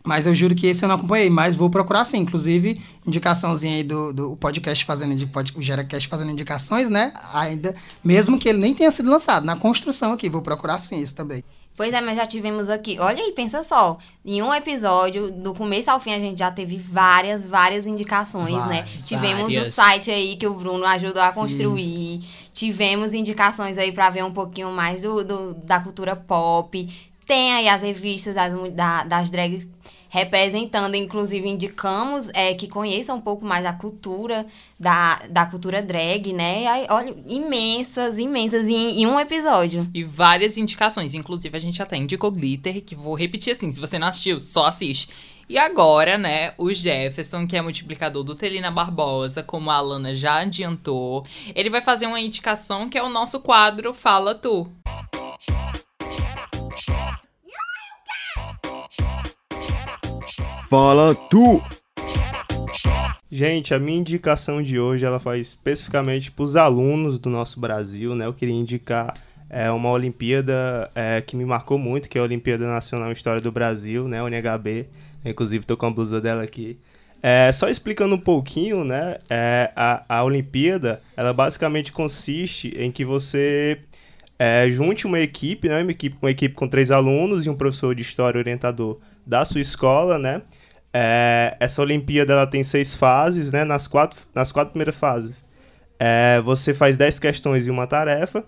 Mas eu juro que esse eu não acompanhei, mas vou procurar sim. Inclusive, indicaçãozinha aí do, do podcast fazendo, indi- pod- o GeraCast fazendo indicações, né? Ainda, mesmo que ele nem tenha sido lançado, na construção aqui, vou procurar sim isso também. Pois é, mas já tivemos aqui. Olha aí, pensa só. Em um episódio, do começo ao fim, a gente já teve várias, várias indicações, né? Várias, Tivemos várias. o site aí que o Bruno ajudou a construir. Tivemos indicações aí pra ver um pouquinho mais do, do- da cultura pop. Tem aí as revistas das, da- das drags representando, inclusive indicamos é, que conheçam um pouco mais da cultura, da, da cultura drag, né? Aí, olha, imensas, imensas em, em um episódio. E várias indicações. Inclusive, a gente até indicou Glitter, que vou repetir assim: se você não assistiu, só assiste. E agora, né, o Jefferson, que é multiplicador do Telina Barbosa, como a Alana já adiantou, ele vai fazer uma indicação que é o nosso quadro Fala Tu. Fala tu! Gente, a minha indicação de hoje ela vai especificamente para os alunos do nosso Brasil, né? Eu queria indicar é, uma Olimpíada é, que me marcou muito, que é a Olimpíada Nacional História do Brasil, né? UNHB. Inclusive, tô com a blusa dela aqui. É, só explicando um pouquinho, né? é, a, a Olimpíada, ela basicamente consiste em que você é, junte uma equipe, né? Uma equipe, uma equipe com três alunos e um professor de história orientador da sua escola, né? É, essa Olimpíada ela tem seis fases, né? Nas quatro, nas quatro primeiras fases, é, você faz dez questões e uma tarefa.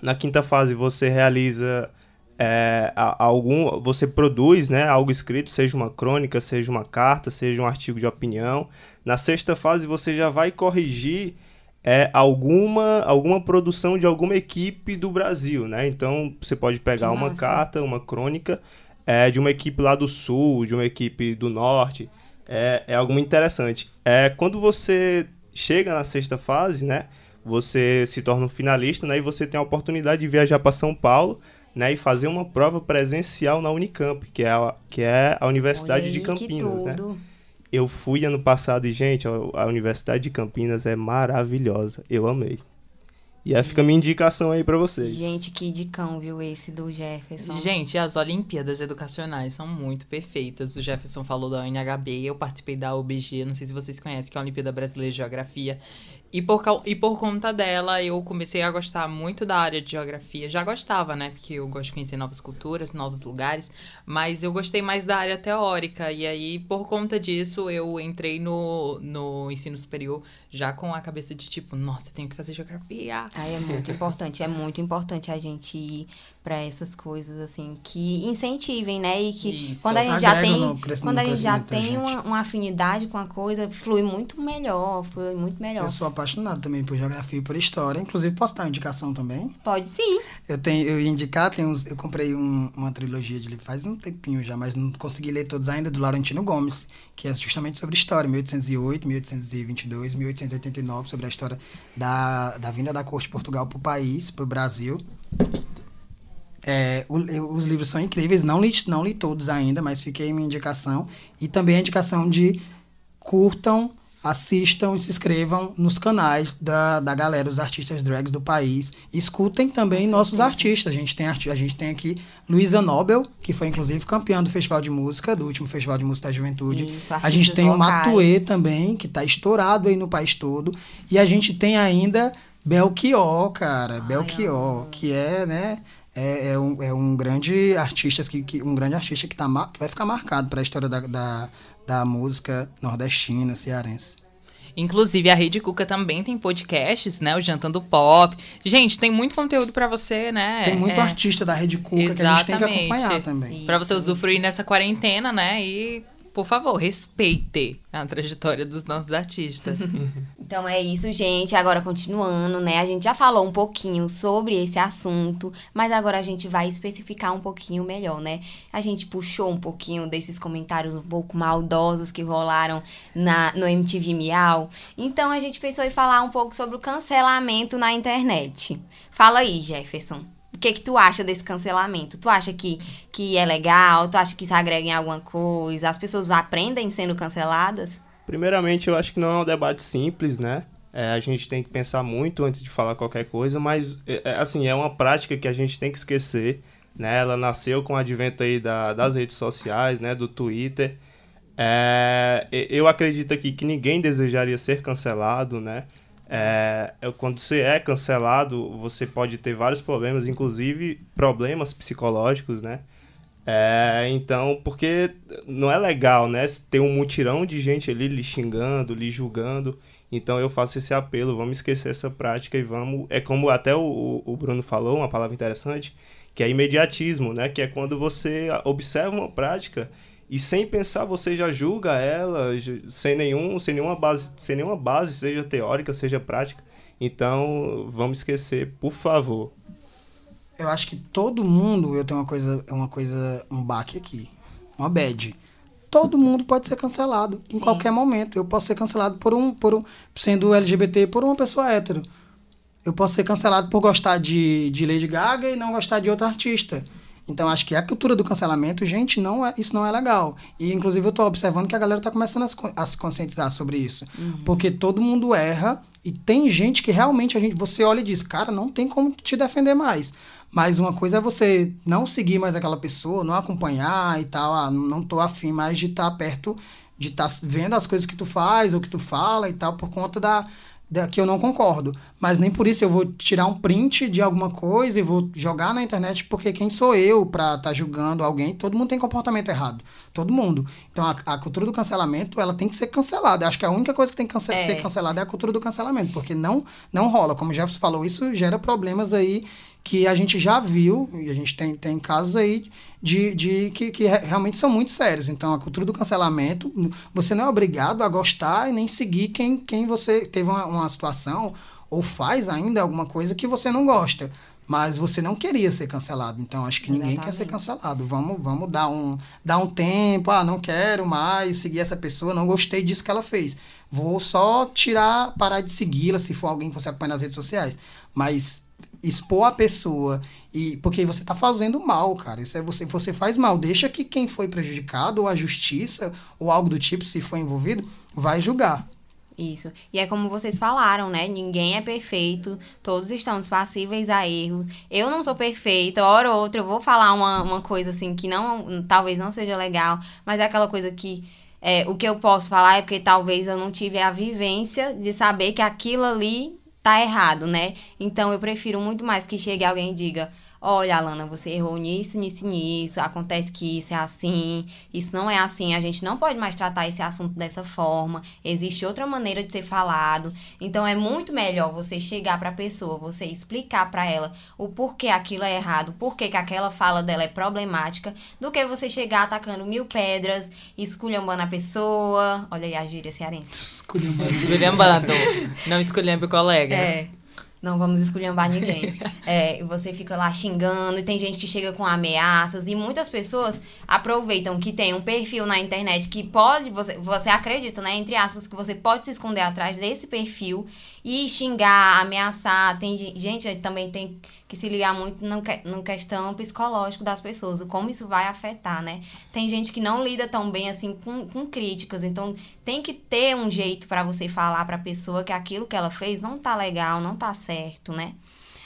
Na quinta fase, você realiza é, algum, você produz, né? Algo escrito, seja uma crônica, seja uma carta, seja um artigo de opinião. Na sexta fase, você já vai corrigir é alguma, alguma produção de alguma equipe do Brasil, né? Então você pode pegar uma carta, uma crônica é, de uma equipe lá do sul, de uma equipe do norte. É, é algo muito interessante. É, quando você chega na sexta fase, né? Você se torna um finalista, né? E você tem a oportunidade de viajar para São Paulo, né? E fazer uma prova presencial na Unicamp, que é a, que é a Universidade de Campinas, né? Eu fui ano passado e, gente, a Universidade de Campinas é maravilhosa. Eu amei. E aí fica a minha indicação aí para vocês. Gente, que dicão, viu, esse do Jefferson. Gente, as Olimpíadas Educacionais são muito perfeitas. O Jefferson falou da UNHB, eu participei da UBG, não sei se vocês conhecem, que é a Olimpíada Brasileira de Geografia. E por, e por conta dela, eu comecei a gostar muito da área de geografia. Já gostava, né? Porque eu gosto de conhecer novas culturas, novos lugares. Mas eu gostei mais da área teórica. E aí, por conta disso, eu entrei no, no ensino superior já com a cabeça de tipo, nossa, tenho que fazer geografia. Aí é muito importante. É muito importante a gente para essas coisas assim que incentivem, né? E que Isso. quando a gente já tem, quando a gente já tem uma, uma, afinidade com a coisa, flui muito melhor, flui muito melhor. Eu sou apaixonado também por geografia e por história, inclusive posso dar uma indicação também? Pode sim. Eu tenho eu ia indicar, tem uns, eu comprei um, uma trilogia de faz um tempinho já, mas não consegui ler todos ainda do Laurentino Gomes, que é justamente sobre história, 1808, 1822, 1889, sobre a história da, da vinda da corte de Portugal para o país, para o Brasil. É, o, os livros são incríveis, não li, não li todos ainda, mas fiquei minha indicação. E também a indicação de curtam, assistam e se inscrevam nos canais da, da galera, os artistas drags do país. Escutem também nossos artistas. A gente, tem, a gente tem aqui Luísa Nobel, que foi inclusive campeã do Festival de Música, do último Festival de Música da Juventude. Isso, a gente tem locais. o Matuê também, que está estourado aí no país todo. E a gente tem ainda Belchior, cara. Ai, Belchior, que é, né? É, é, um, é um grande artista que, que um grande artista que, tá, que vai ficar marcado para a história da, da, da música nordestina, cearense. Inclusive, a Rede Cuca também tem podcasts, né? O Jantando Pop. Gente, tem muito conteúdo para você, né? Tem muito é... artista da Rede Cuca Exatamente. que a gente tem que acompanhar também. Para você usufruir nessa quarentena, né? E por favor, respeite a trajetória dos nossos artistas. <laughs> então é isso, gente. Agora, continuando, né? A gente já falou um pouquinho sobre esse assunto, mas agora a gente vai especificar um pouquinho melhor, né? A gente puxou um pouquinho desses comentários um pouco maldosos que rolaram na, no MTV Miau. Então a gente pensou em falar um pouco sobre o cancelamento na internet. Fala aí, Jefferson. O que que tu acha desse cancelamento? Tu acha que, que é legal? Tu acha que isso agrega em alguma coisa? As pessoas aprendem sendo canceladas? Primeiramente, eu acho que não é um debate simples, né? É, a gente tem que pensar muito antes de falar qualquer coisa, mas, é, é assim, é uma prática que a gente tem que esquecer, né? Ela nasceu com o advento aí da, das redes sociais, né? Do Twitter. É, eu acredito aqui que ninguém desejaria ser cancelado, né? É, quando você é cancelado, você pode ter vários problemas, inclusive problemas psicológicos, né? É, então, porque não é legal, né? Ter um mutirão de gente ali lhe xingando, lhe julgando. Então eu faço esse apelo, vamos esquecer essa prática e vamos. É como até o, o Bruno falou, uma palavra interessante, que é imediatismo, né? Que é quando você observa uma prática e sem pensar você já julga ela sem nenhum sem nenhuma base sem nenhuma base seja teórica seja prática. Então vamos esquecer por favor. Eu acho que todo mundo eu tenho uma coisa uma coisa um baque aqui uma bad. Todo mundo pode ser cancelado em Sim. qualquer momento. Eu posso ser cancelado por um por um sendo LGBT por uma pessoa hétero. Eu posso ser cancelado por gostar de, de Lady Gaga e não gostar de outro artista então, acho que a cultura do cancelamento, gente, não é, isso não é legal. E, inclusive, eu estou observando que a galera está começando a, a, se conscientizar sobre isso. Uhum. Porque todo mundo erra e tem gente que realmente a gente, você olha e diz, cara, não tem como te defender mais. Mas uma coisa é você não seguir mais aquela pessoa, não acompanhar e tal, ah, não tô afim mais de estar tá perto, de estar tá vendo as coisas que tu faz ou que tu fala e tal, por conta da, que eu não concordo. Mas nem por isso eu vou tirar um print de alguma coisa e vou jogar na internet, porque quem sou eu para estar tá julgando alguém? Todo mundo tem comportamento errado. Todo mundo. Então a, a, cultura do cancelamento, ela tem que ser cancelada. Acho que a única coisa que tem que cance é. ser cancelada é a cultura do cancelamento, porque não, não rola. Como o Jefferson falou, isso gera problemas aí que a gente já viu, e a gente tem, tem casos aí de, de que, que realmente são muito sérios. Então, a cultura do cancelamento, você não é obrigado a gostar e nem seguir quem, quem você teve uma, uma situação ou faz ainda alguma coisa que você não gosta. Mas você não queria ser cancelado. Então, acho que Exatamente. ninguém quer ser cancelado. Vamos, vamos dar, um, dar um tempo. Ah, não quero mais seguir essa pessoa. Não gostei disso que ela fez. Vou só tirar, parar de segui-la se for alguém que você acompanha nas redes sociais. Mas expor a pessoa e porque você está fazendo mal, cara. Isso é você, você faz mal. Deixa que quem foi prejudicado ou a justiça ou algo do tipo, se for envolvido, vai julgar. Isso. E é como vocês falaram, né? Ninguém é perfeito, todos estamos passíveis a erro. Eu não sou perfeita, hora ou outra eu vou falar uma, uma coisa assim que não talvez não seja legal, mas é aquela coisa que é, o que eu posso falar é porque talvez eu não tive a vivência de saber que aquilo ali tá errado, né? Então eu prefiro muito mais que chegue alguém e diga: olha, Alana, você errou nisso, nisso, nisso, acontece que isso é assim, isso não é assim, a gente não pode mais tratar esse assunto dessa forma, existe outra maneira de ser falado. Então é muito melhor você chegar para a pessoa, você explicar para ela o porquê aquilo é errado, porquê que aquela fala dela é problemática, do que você chegar atacando mil pedras, esculhambando a pessoa. Olha aí a gíria cearense. Esculhambando. esculhambando. não esculhambe o colega. É não vamos esculhambar ninguém. <laughs> é, você fica lá xingando, e tem gente que chega com ameaças, e muitas pessoas aproveitam que tem um perfil na internet que pode, você, você acredita, né, entre aspas, que você pode se esconder atrás desse perfil e xingar, ameaçar. Tem gente também tem que se ligar muito no, no questão psicológico das pessoas, como isso vai afetar, né? Tem gente que não lida tão bem assim com, com críticas, então tem que ter um jeito para você falar para a pessoa que aquilo que ela fez não tá legal, não tá certo, né?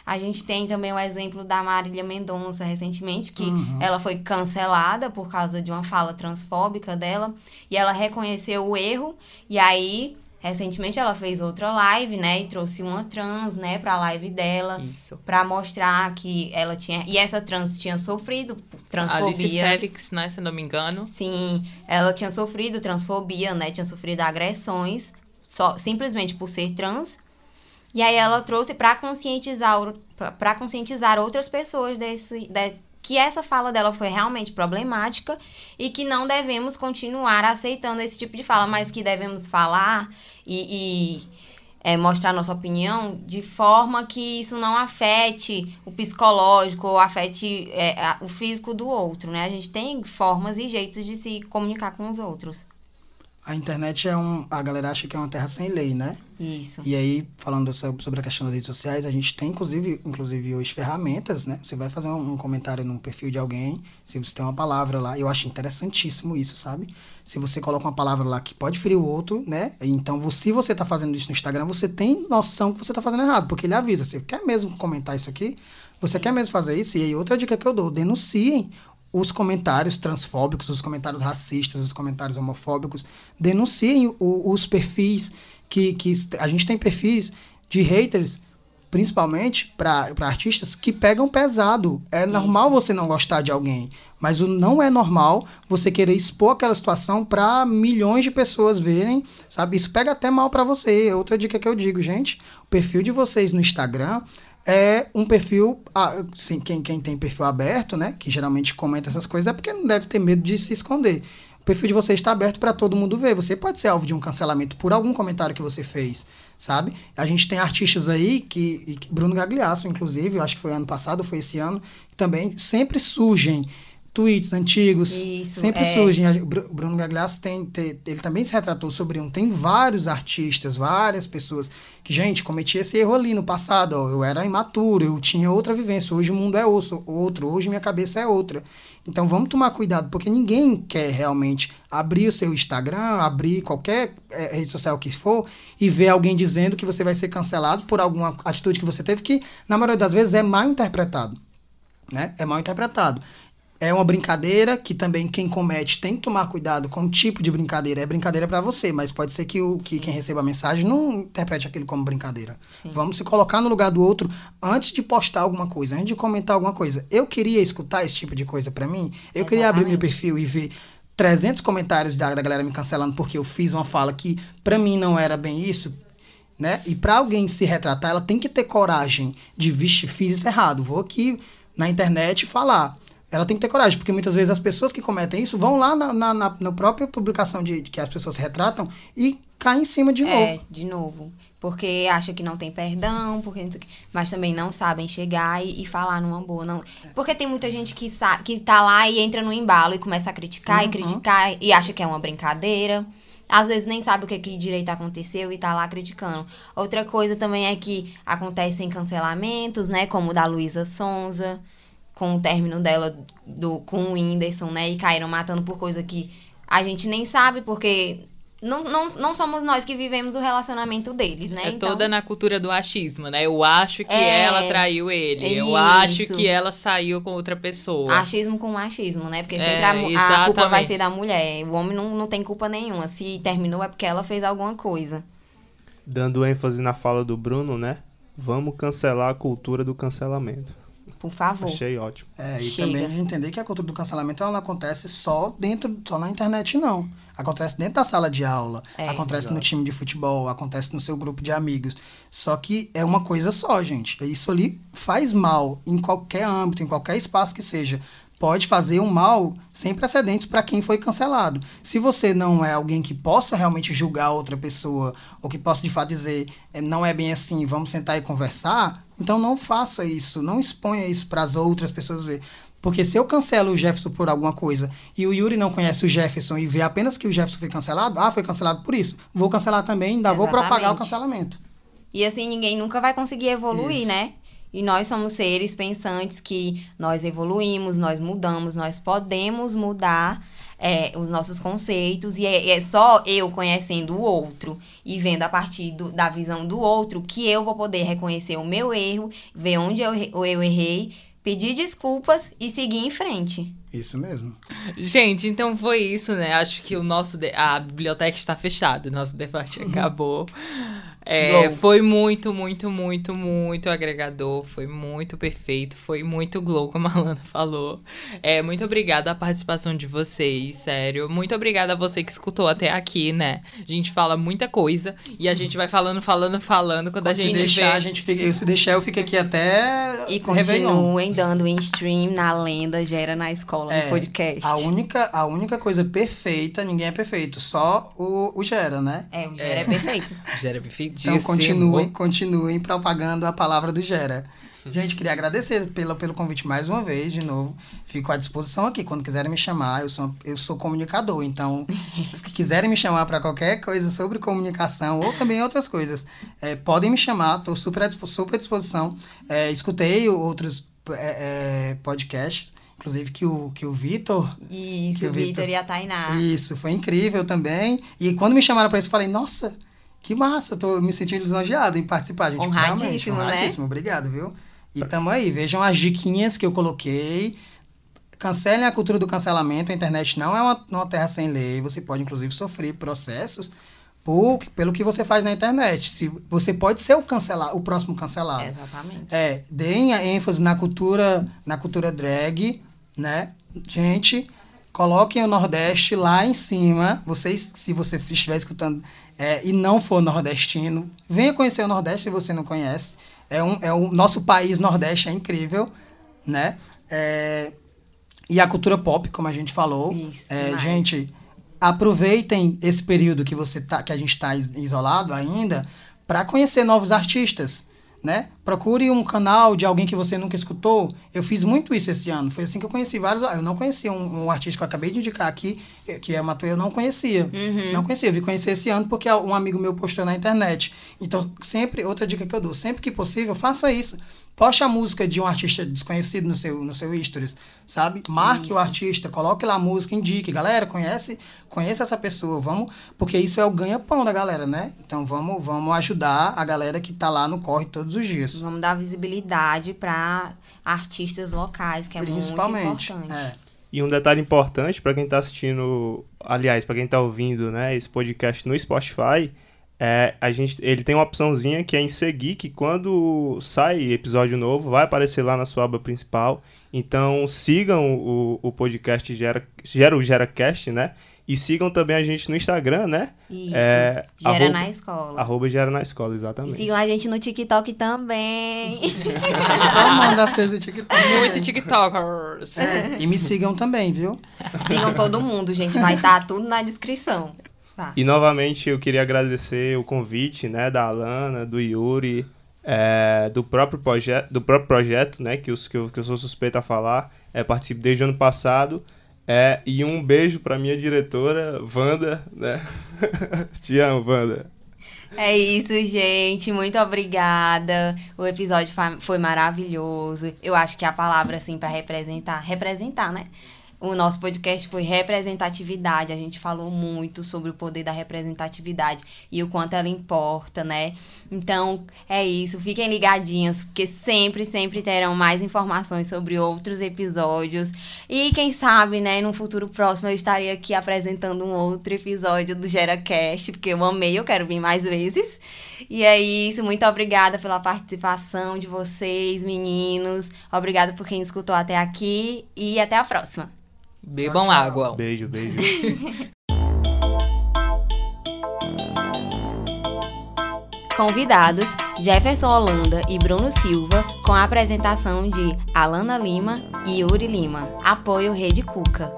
A gente tem também o exemplo da Marília Mendonça recentemente, que uhum. ela foi cancelada por causa de uma fala transfóbica dela, e ela reconheceu o erro, e aí Recentemente ela fez outra live, né? E trouxe uma trans, né, pra live dela. Isso. Pra mostrar que ela tinha. E essa trans tinha sofrido transfobia. Alice Félix, né? Se não me engano. Sim. Ela tinha sofrido transfobia, né? Tinha sofrido agressões. Só, simplesmente por ser trans. E aí ela trouxe para conscientizar para conscientizar outras pessoas desse, de, que essa fala dela foi realmente problemática e que não devemos continuar aceitando esse tipo de fala, mas que devemos falar e, e é, mostrar nossa opinião de forma que isso não afete o psicológico ou afete é, o físico do outro, né? A gente tem formas e jeitos de se comunicar com os outros. A internet é um. A galera acha que é uma terra sem lei, né? Isso. E aí, falando sobre a questão das redes sociais, a gente tem, inclusive, inclusive hoje, ferramentas, né? Você vai fazer um, comentário num perfil de alguém, se você tem uma palavra lá, eu acho interessantíssimo isso, sabe? Se você coloca uma palavra lá que pode ferir o outro, né? Então, se você tá fazendo isso no Instagram, você tem noção que você tá fazendo errado, porque ele avisa. Você quer mesmo comentar isso aqui? Você quer mesmo fazer isso? E aí, outra dica que eu dou: denunciem os comentários transfóbicos, os comentários racistas, os comentários homofóbicos, denunciem o, os perfis que, que a gente tem perfis de haters, principalmente para artistas que pegam pesado. É Isso. normal você não gostar de alguém, mas o não é normal você querer expor aquela situação para milhões de pessoas verem, sabe? Isso pega até mal para você. Outra dica que eu digo, gente, o perfil de vocês no Instagram é um perfil, assim, quem, quem tem perfil aberto, né, que geralmente comenta essas coisas, é porque não deve ter medo de se esconder. O perfil de você está aberto para todo mundo ver. Você pode ser alvo de um cancelamento por algum comentário que você fez, sabe? A gente tem artistas aí que, Bruno Gagliasso, inclusive, acho que foi ano passado, foi esse ano, também sempre surgem tweets antigos Isso, sempre é. surgem. O Bruno Gagliasso tem, tem, ele também se retratou sobre um. Tem vários artistas, várias pessoas que, gente, cometi esse erro ali no passado. Ó, eu era imaturo, eu tinha outra vivência. Hoje o mundo é outro, hoje minha cabeça é outra. Então vamos tomar cuidado, porque ninguém quer realmente abrir o seu Instagram, abrir qualquer é, rede social que for e ver alguém dizendo que você vai ser cancelado por alguma atitude que você teve que, na maioria das vezes, é mal interpretado. Né? É mal interpretado é uma brincadeira que também quem comete tem que tomar cuidado com o tipo de brincadeira. É brincadeira para você, mas pode ser que, o, que quem receba a mensagem não interprete aquilo como brincadeira. Sim. Vamos se colocar no lugar do outro antes de postar alguma coisa, antes de comentar alguma coisa. Eu queria escutar esse tipo de coisa para mim. Eu Exatamente. queria abrir meu perfil e ver 300 comentários da, da galera me cancelando porque eu fiz uma fala que para mim não era bem isso. Né? E para alguém se retratar, ela tem que ter coragem de, vixe, fiz isso errado. Vou aqui na internet falar ela tem que ter coragem, porque muitas vezes as pessoas que cometem isso vão lá na, na, na, na própria publicação de, de, que as pessoas retratam e caem em cima de é, novo. É, de novo. Porque acha que não tem perdão, porque mas também não sabem chegar e, e, falar numa boa. Não. Porque tem muita gente que, sa que tá lá e entra no embalo e começa a criticar uhum. e criticar e acha que é uma brincadeira. Às vezes nem sabe o que, que direito aconteceu e tá lá criticando. Outra coisa também é que acontecem cancelamentos, né? Como o da Luísa Sonza com o término dela do, com o Whindersson, né? E caíram matando por coisa que a gente nem sabe, porque não, não, não somos nós que vivemos o relacionamento deles, né? É então... toda na cultura do achismo, né? Eu acho que é... ela traiu ele. É eu acho que ela saiu com outra pessoa. Achismo com machismo, né? Porque sempre é, a, a, culpa vai ser da mulher. O homem não, não tem culpa nenhuma. Se terminou é porque ela fez alguma coisa. Dando ênfase na fala do Bruno, né? Vamos cancelar a cultura do cancelamento. Por favor. Achei ótimo. É, e Chega. também entender que a cultura do cancelamento ela não acontece só dentro, só na internet, não. Acontece dentro da sala de aula, é, acontece no time de futebol, acontece no seu grupo de amigos. Só que é uma coisa só, gente. Isso ali faz mal em qualquer âmbito, em qualquer espaço que seja pode fazer um mal sem precedentes para quem foi cancelado. Se você não é alguém que possa realmente julgar outra pessoa, ou que possa de fato dizer é, não é bem assim, vamos sentar e conversar, então não faça isso, não exponha isso para as outras pessoas ver. Porque se eu cancelo o Jefferson por alguma coisa e o Yuri não conhece o Jefferson e vê apenas que o Jefferson foi cancelado, ah, foi cancelado por isso, vou cancelar também, ainda Exatamente. vou propagar o cancelamento. E assim, ninguém nunca vai conseguir evoluir, isso. né? E nós somos seres pensantes que nós evoluímos, nós mudamos, nós podemos mudar é, os nossos conceitos. E é, é, só eu conhecendo o outro e vendo a partir do, da visão do outro que eu vou poder reconhecer o meu erro, ver onde eu, eu errei, pedir desculpas e seguir em frente. Isso mesmo. Gente, então foi isso, né? Acho que o nosso de... a biblioteca está fechada, nosso debate acabou. É, foi muito, muito, muito, muito agregador. Foi muito perfeito. Foi muito glow, como a Lana falou. É, muito obrigada a participação de vocês, sério. Muito obrigada a você que escutou até aqui, né? A gente fala muita coisa e a gente vai falando, falando, falando. Quando, a gente deixar, vê... a gente fica, se deixar, eu fico aqui até. E continuem dando em stream na lenda, gera na escola, é, no podcast. A única, a única coisa perfeita, ninguém é perfeito, só o, o Gera, né? É, o Gera é, é perfeito. <laughs> Gera é perfeito. Então continuem, continuem propagando a palavra do Gera. Gente, queria agradecer pelo, pelo convite mais uma vez, de novo. Fico à disposição aqui. Quando quiserem me chamar, eu sou, eu sou comunicador. Então, <laughs> se quiserem me chamar para qualquer coisa sobre comunicação ou também outras coisas, é, podem me chamar. Estou super, à super à disposição. É, escutei outros é, é podcasts. Inclusive que o, que o Vitor. Isso, o Vitor e a Tainá. Isso, foi incrível também. E quando me chamaram para isso, eu falei, nossa, que massa, tô me sentindo lisonjeado em participar, gente. Honradíssimo, né? honradíssimo, obrigado, viu? E tamo aí, vejam as diquinhas que eu coloquei. Cancelem a cultura do cancelamento. A internet não é uma, uma terra sem lei. Você pode, inclusive, sofrer processos por, pelo que você faz na internet. Se, você pode ser o cancelar, o próximo cancelado. Exatamente. É, deem a ênfase na cultura, na cultura drag, né? Gente, coloquem o Nordeste lá em cima. Vocês, se você estiver escutando é, e não for nordestino, venha conhecer o Nordeste se você não conhece. É um, é um nosso país Nordeste é incrível, né? É, e a cultura pop, como a gente falou. Isso, é, gente, aproveitem esse período que você tá, que a gente está isolado ainda, para conhecer novos artistas né? Procure um canal de alguém que você nunca escutou. Eu fiz muito isso esse ano. Foi assim que eu conheci vários. Eu não conhecia um, um artista que eu acabei de indicar aqui, que é Matuê, eu não conhecia. Uhum. Não conhecia. Eu vi conhecer esse ano porque um amigo meu postou na internet. Então, sempre, outra dica que eu dou, sempre que possível, faça isso. Poste a música de um artista desconhecido no seu, no seu stories, sabe? Marque isso. o artista, coloque lá a música, indique. Galera, conhece, conhece essa pessoa, vamos... Porque isso é o ganha-pão da galera, né? Então, vamos, vamos ajudar a galera que tá lá no corre todos os dias. Vamos dar visibilidade para artistas locais, que é muito importante. É. E um detalhe importante para quem está assistindo, aliás, para quem está ouvindo, né, esse podcast no Spotify, é, a gente, ele tem uma opçãozinha que é em seguir, que quando sai episódio novo, vai aparecer lá na sua aba principal. Então sigam o, o podcast Gera, Gera o GeraCast, né? E sigam também a gente no Instagram, né? Isso. É, Gera arroba, na escola. Arroba Gera na escola, exatamente. E sigam a gente no TikTok também. Todo mundo das coisas do TikTok. Muito TikTokers. É, e me sigam também, viu? Sigam todo mundo, gente. Vai estar tá tudo na descrição. Tá. E novamente eu queria agradecer o convite, né, da Alana, do Yuri, é, do, próprio do próprio projeto, né, que, os, que, eu, que eu sou suspeito a falar. É, participo desde o ano passado. É, e um beijo para minha diretora, Wanda, né? <laughs> Te amo, Wanda. É isso, gente. Muito obrigada. O episódio foi maravilhoso. Eu acho que a palavra, assim, para representar, representar, né? O nosso podcast foi representatividade. A gente falou muito sobre o poder da representatividade e o quanto ela importa, né? Então, é isso. Fiquem ligadinhos, porque sempre, sempre terão mais informações sobre outros episódios. E quem sabe, né, no futuro próximo eu estarei aqui apresentando um outro episódio do GeraCast, porque eu amei, eu quero vir mais vezes. E é isso. Muito obrigada pela participação de vocês, meninos. Obrigada por quem escutou até aqui e até a próxima. Bebam tchau, tchau. água. Beijo, beijo. <laughs> Convidados Jefferson Holanda e Bruno Silva, com a apresentação de Alana Lima e Yuri Lima. Apoio Rede Cuca.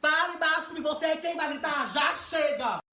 Fale baixo que você quem vai gritar já chega!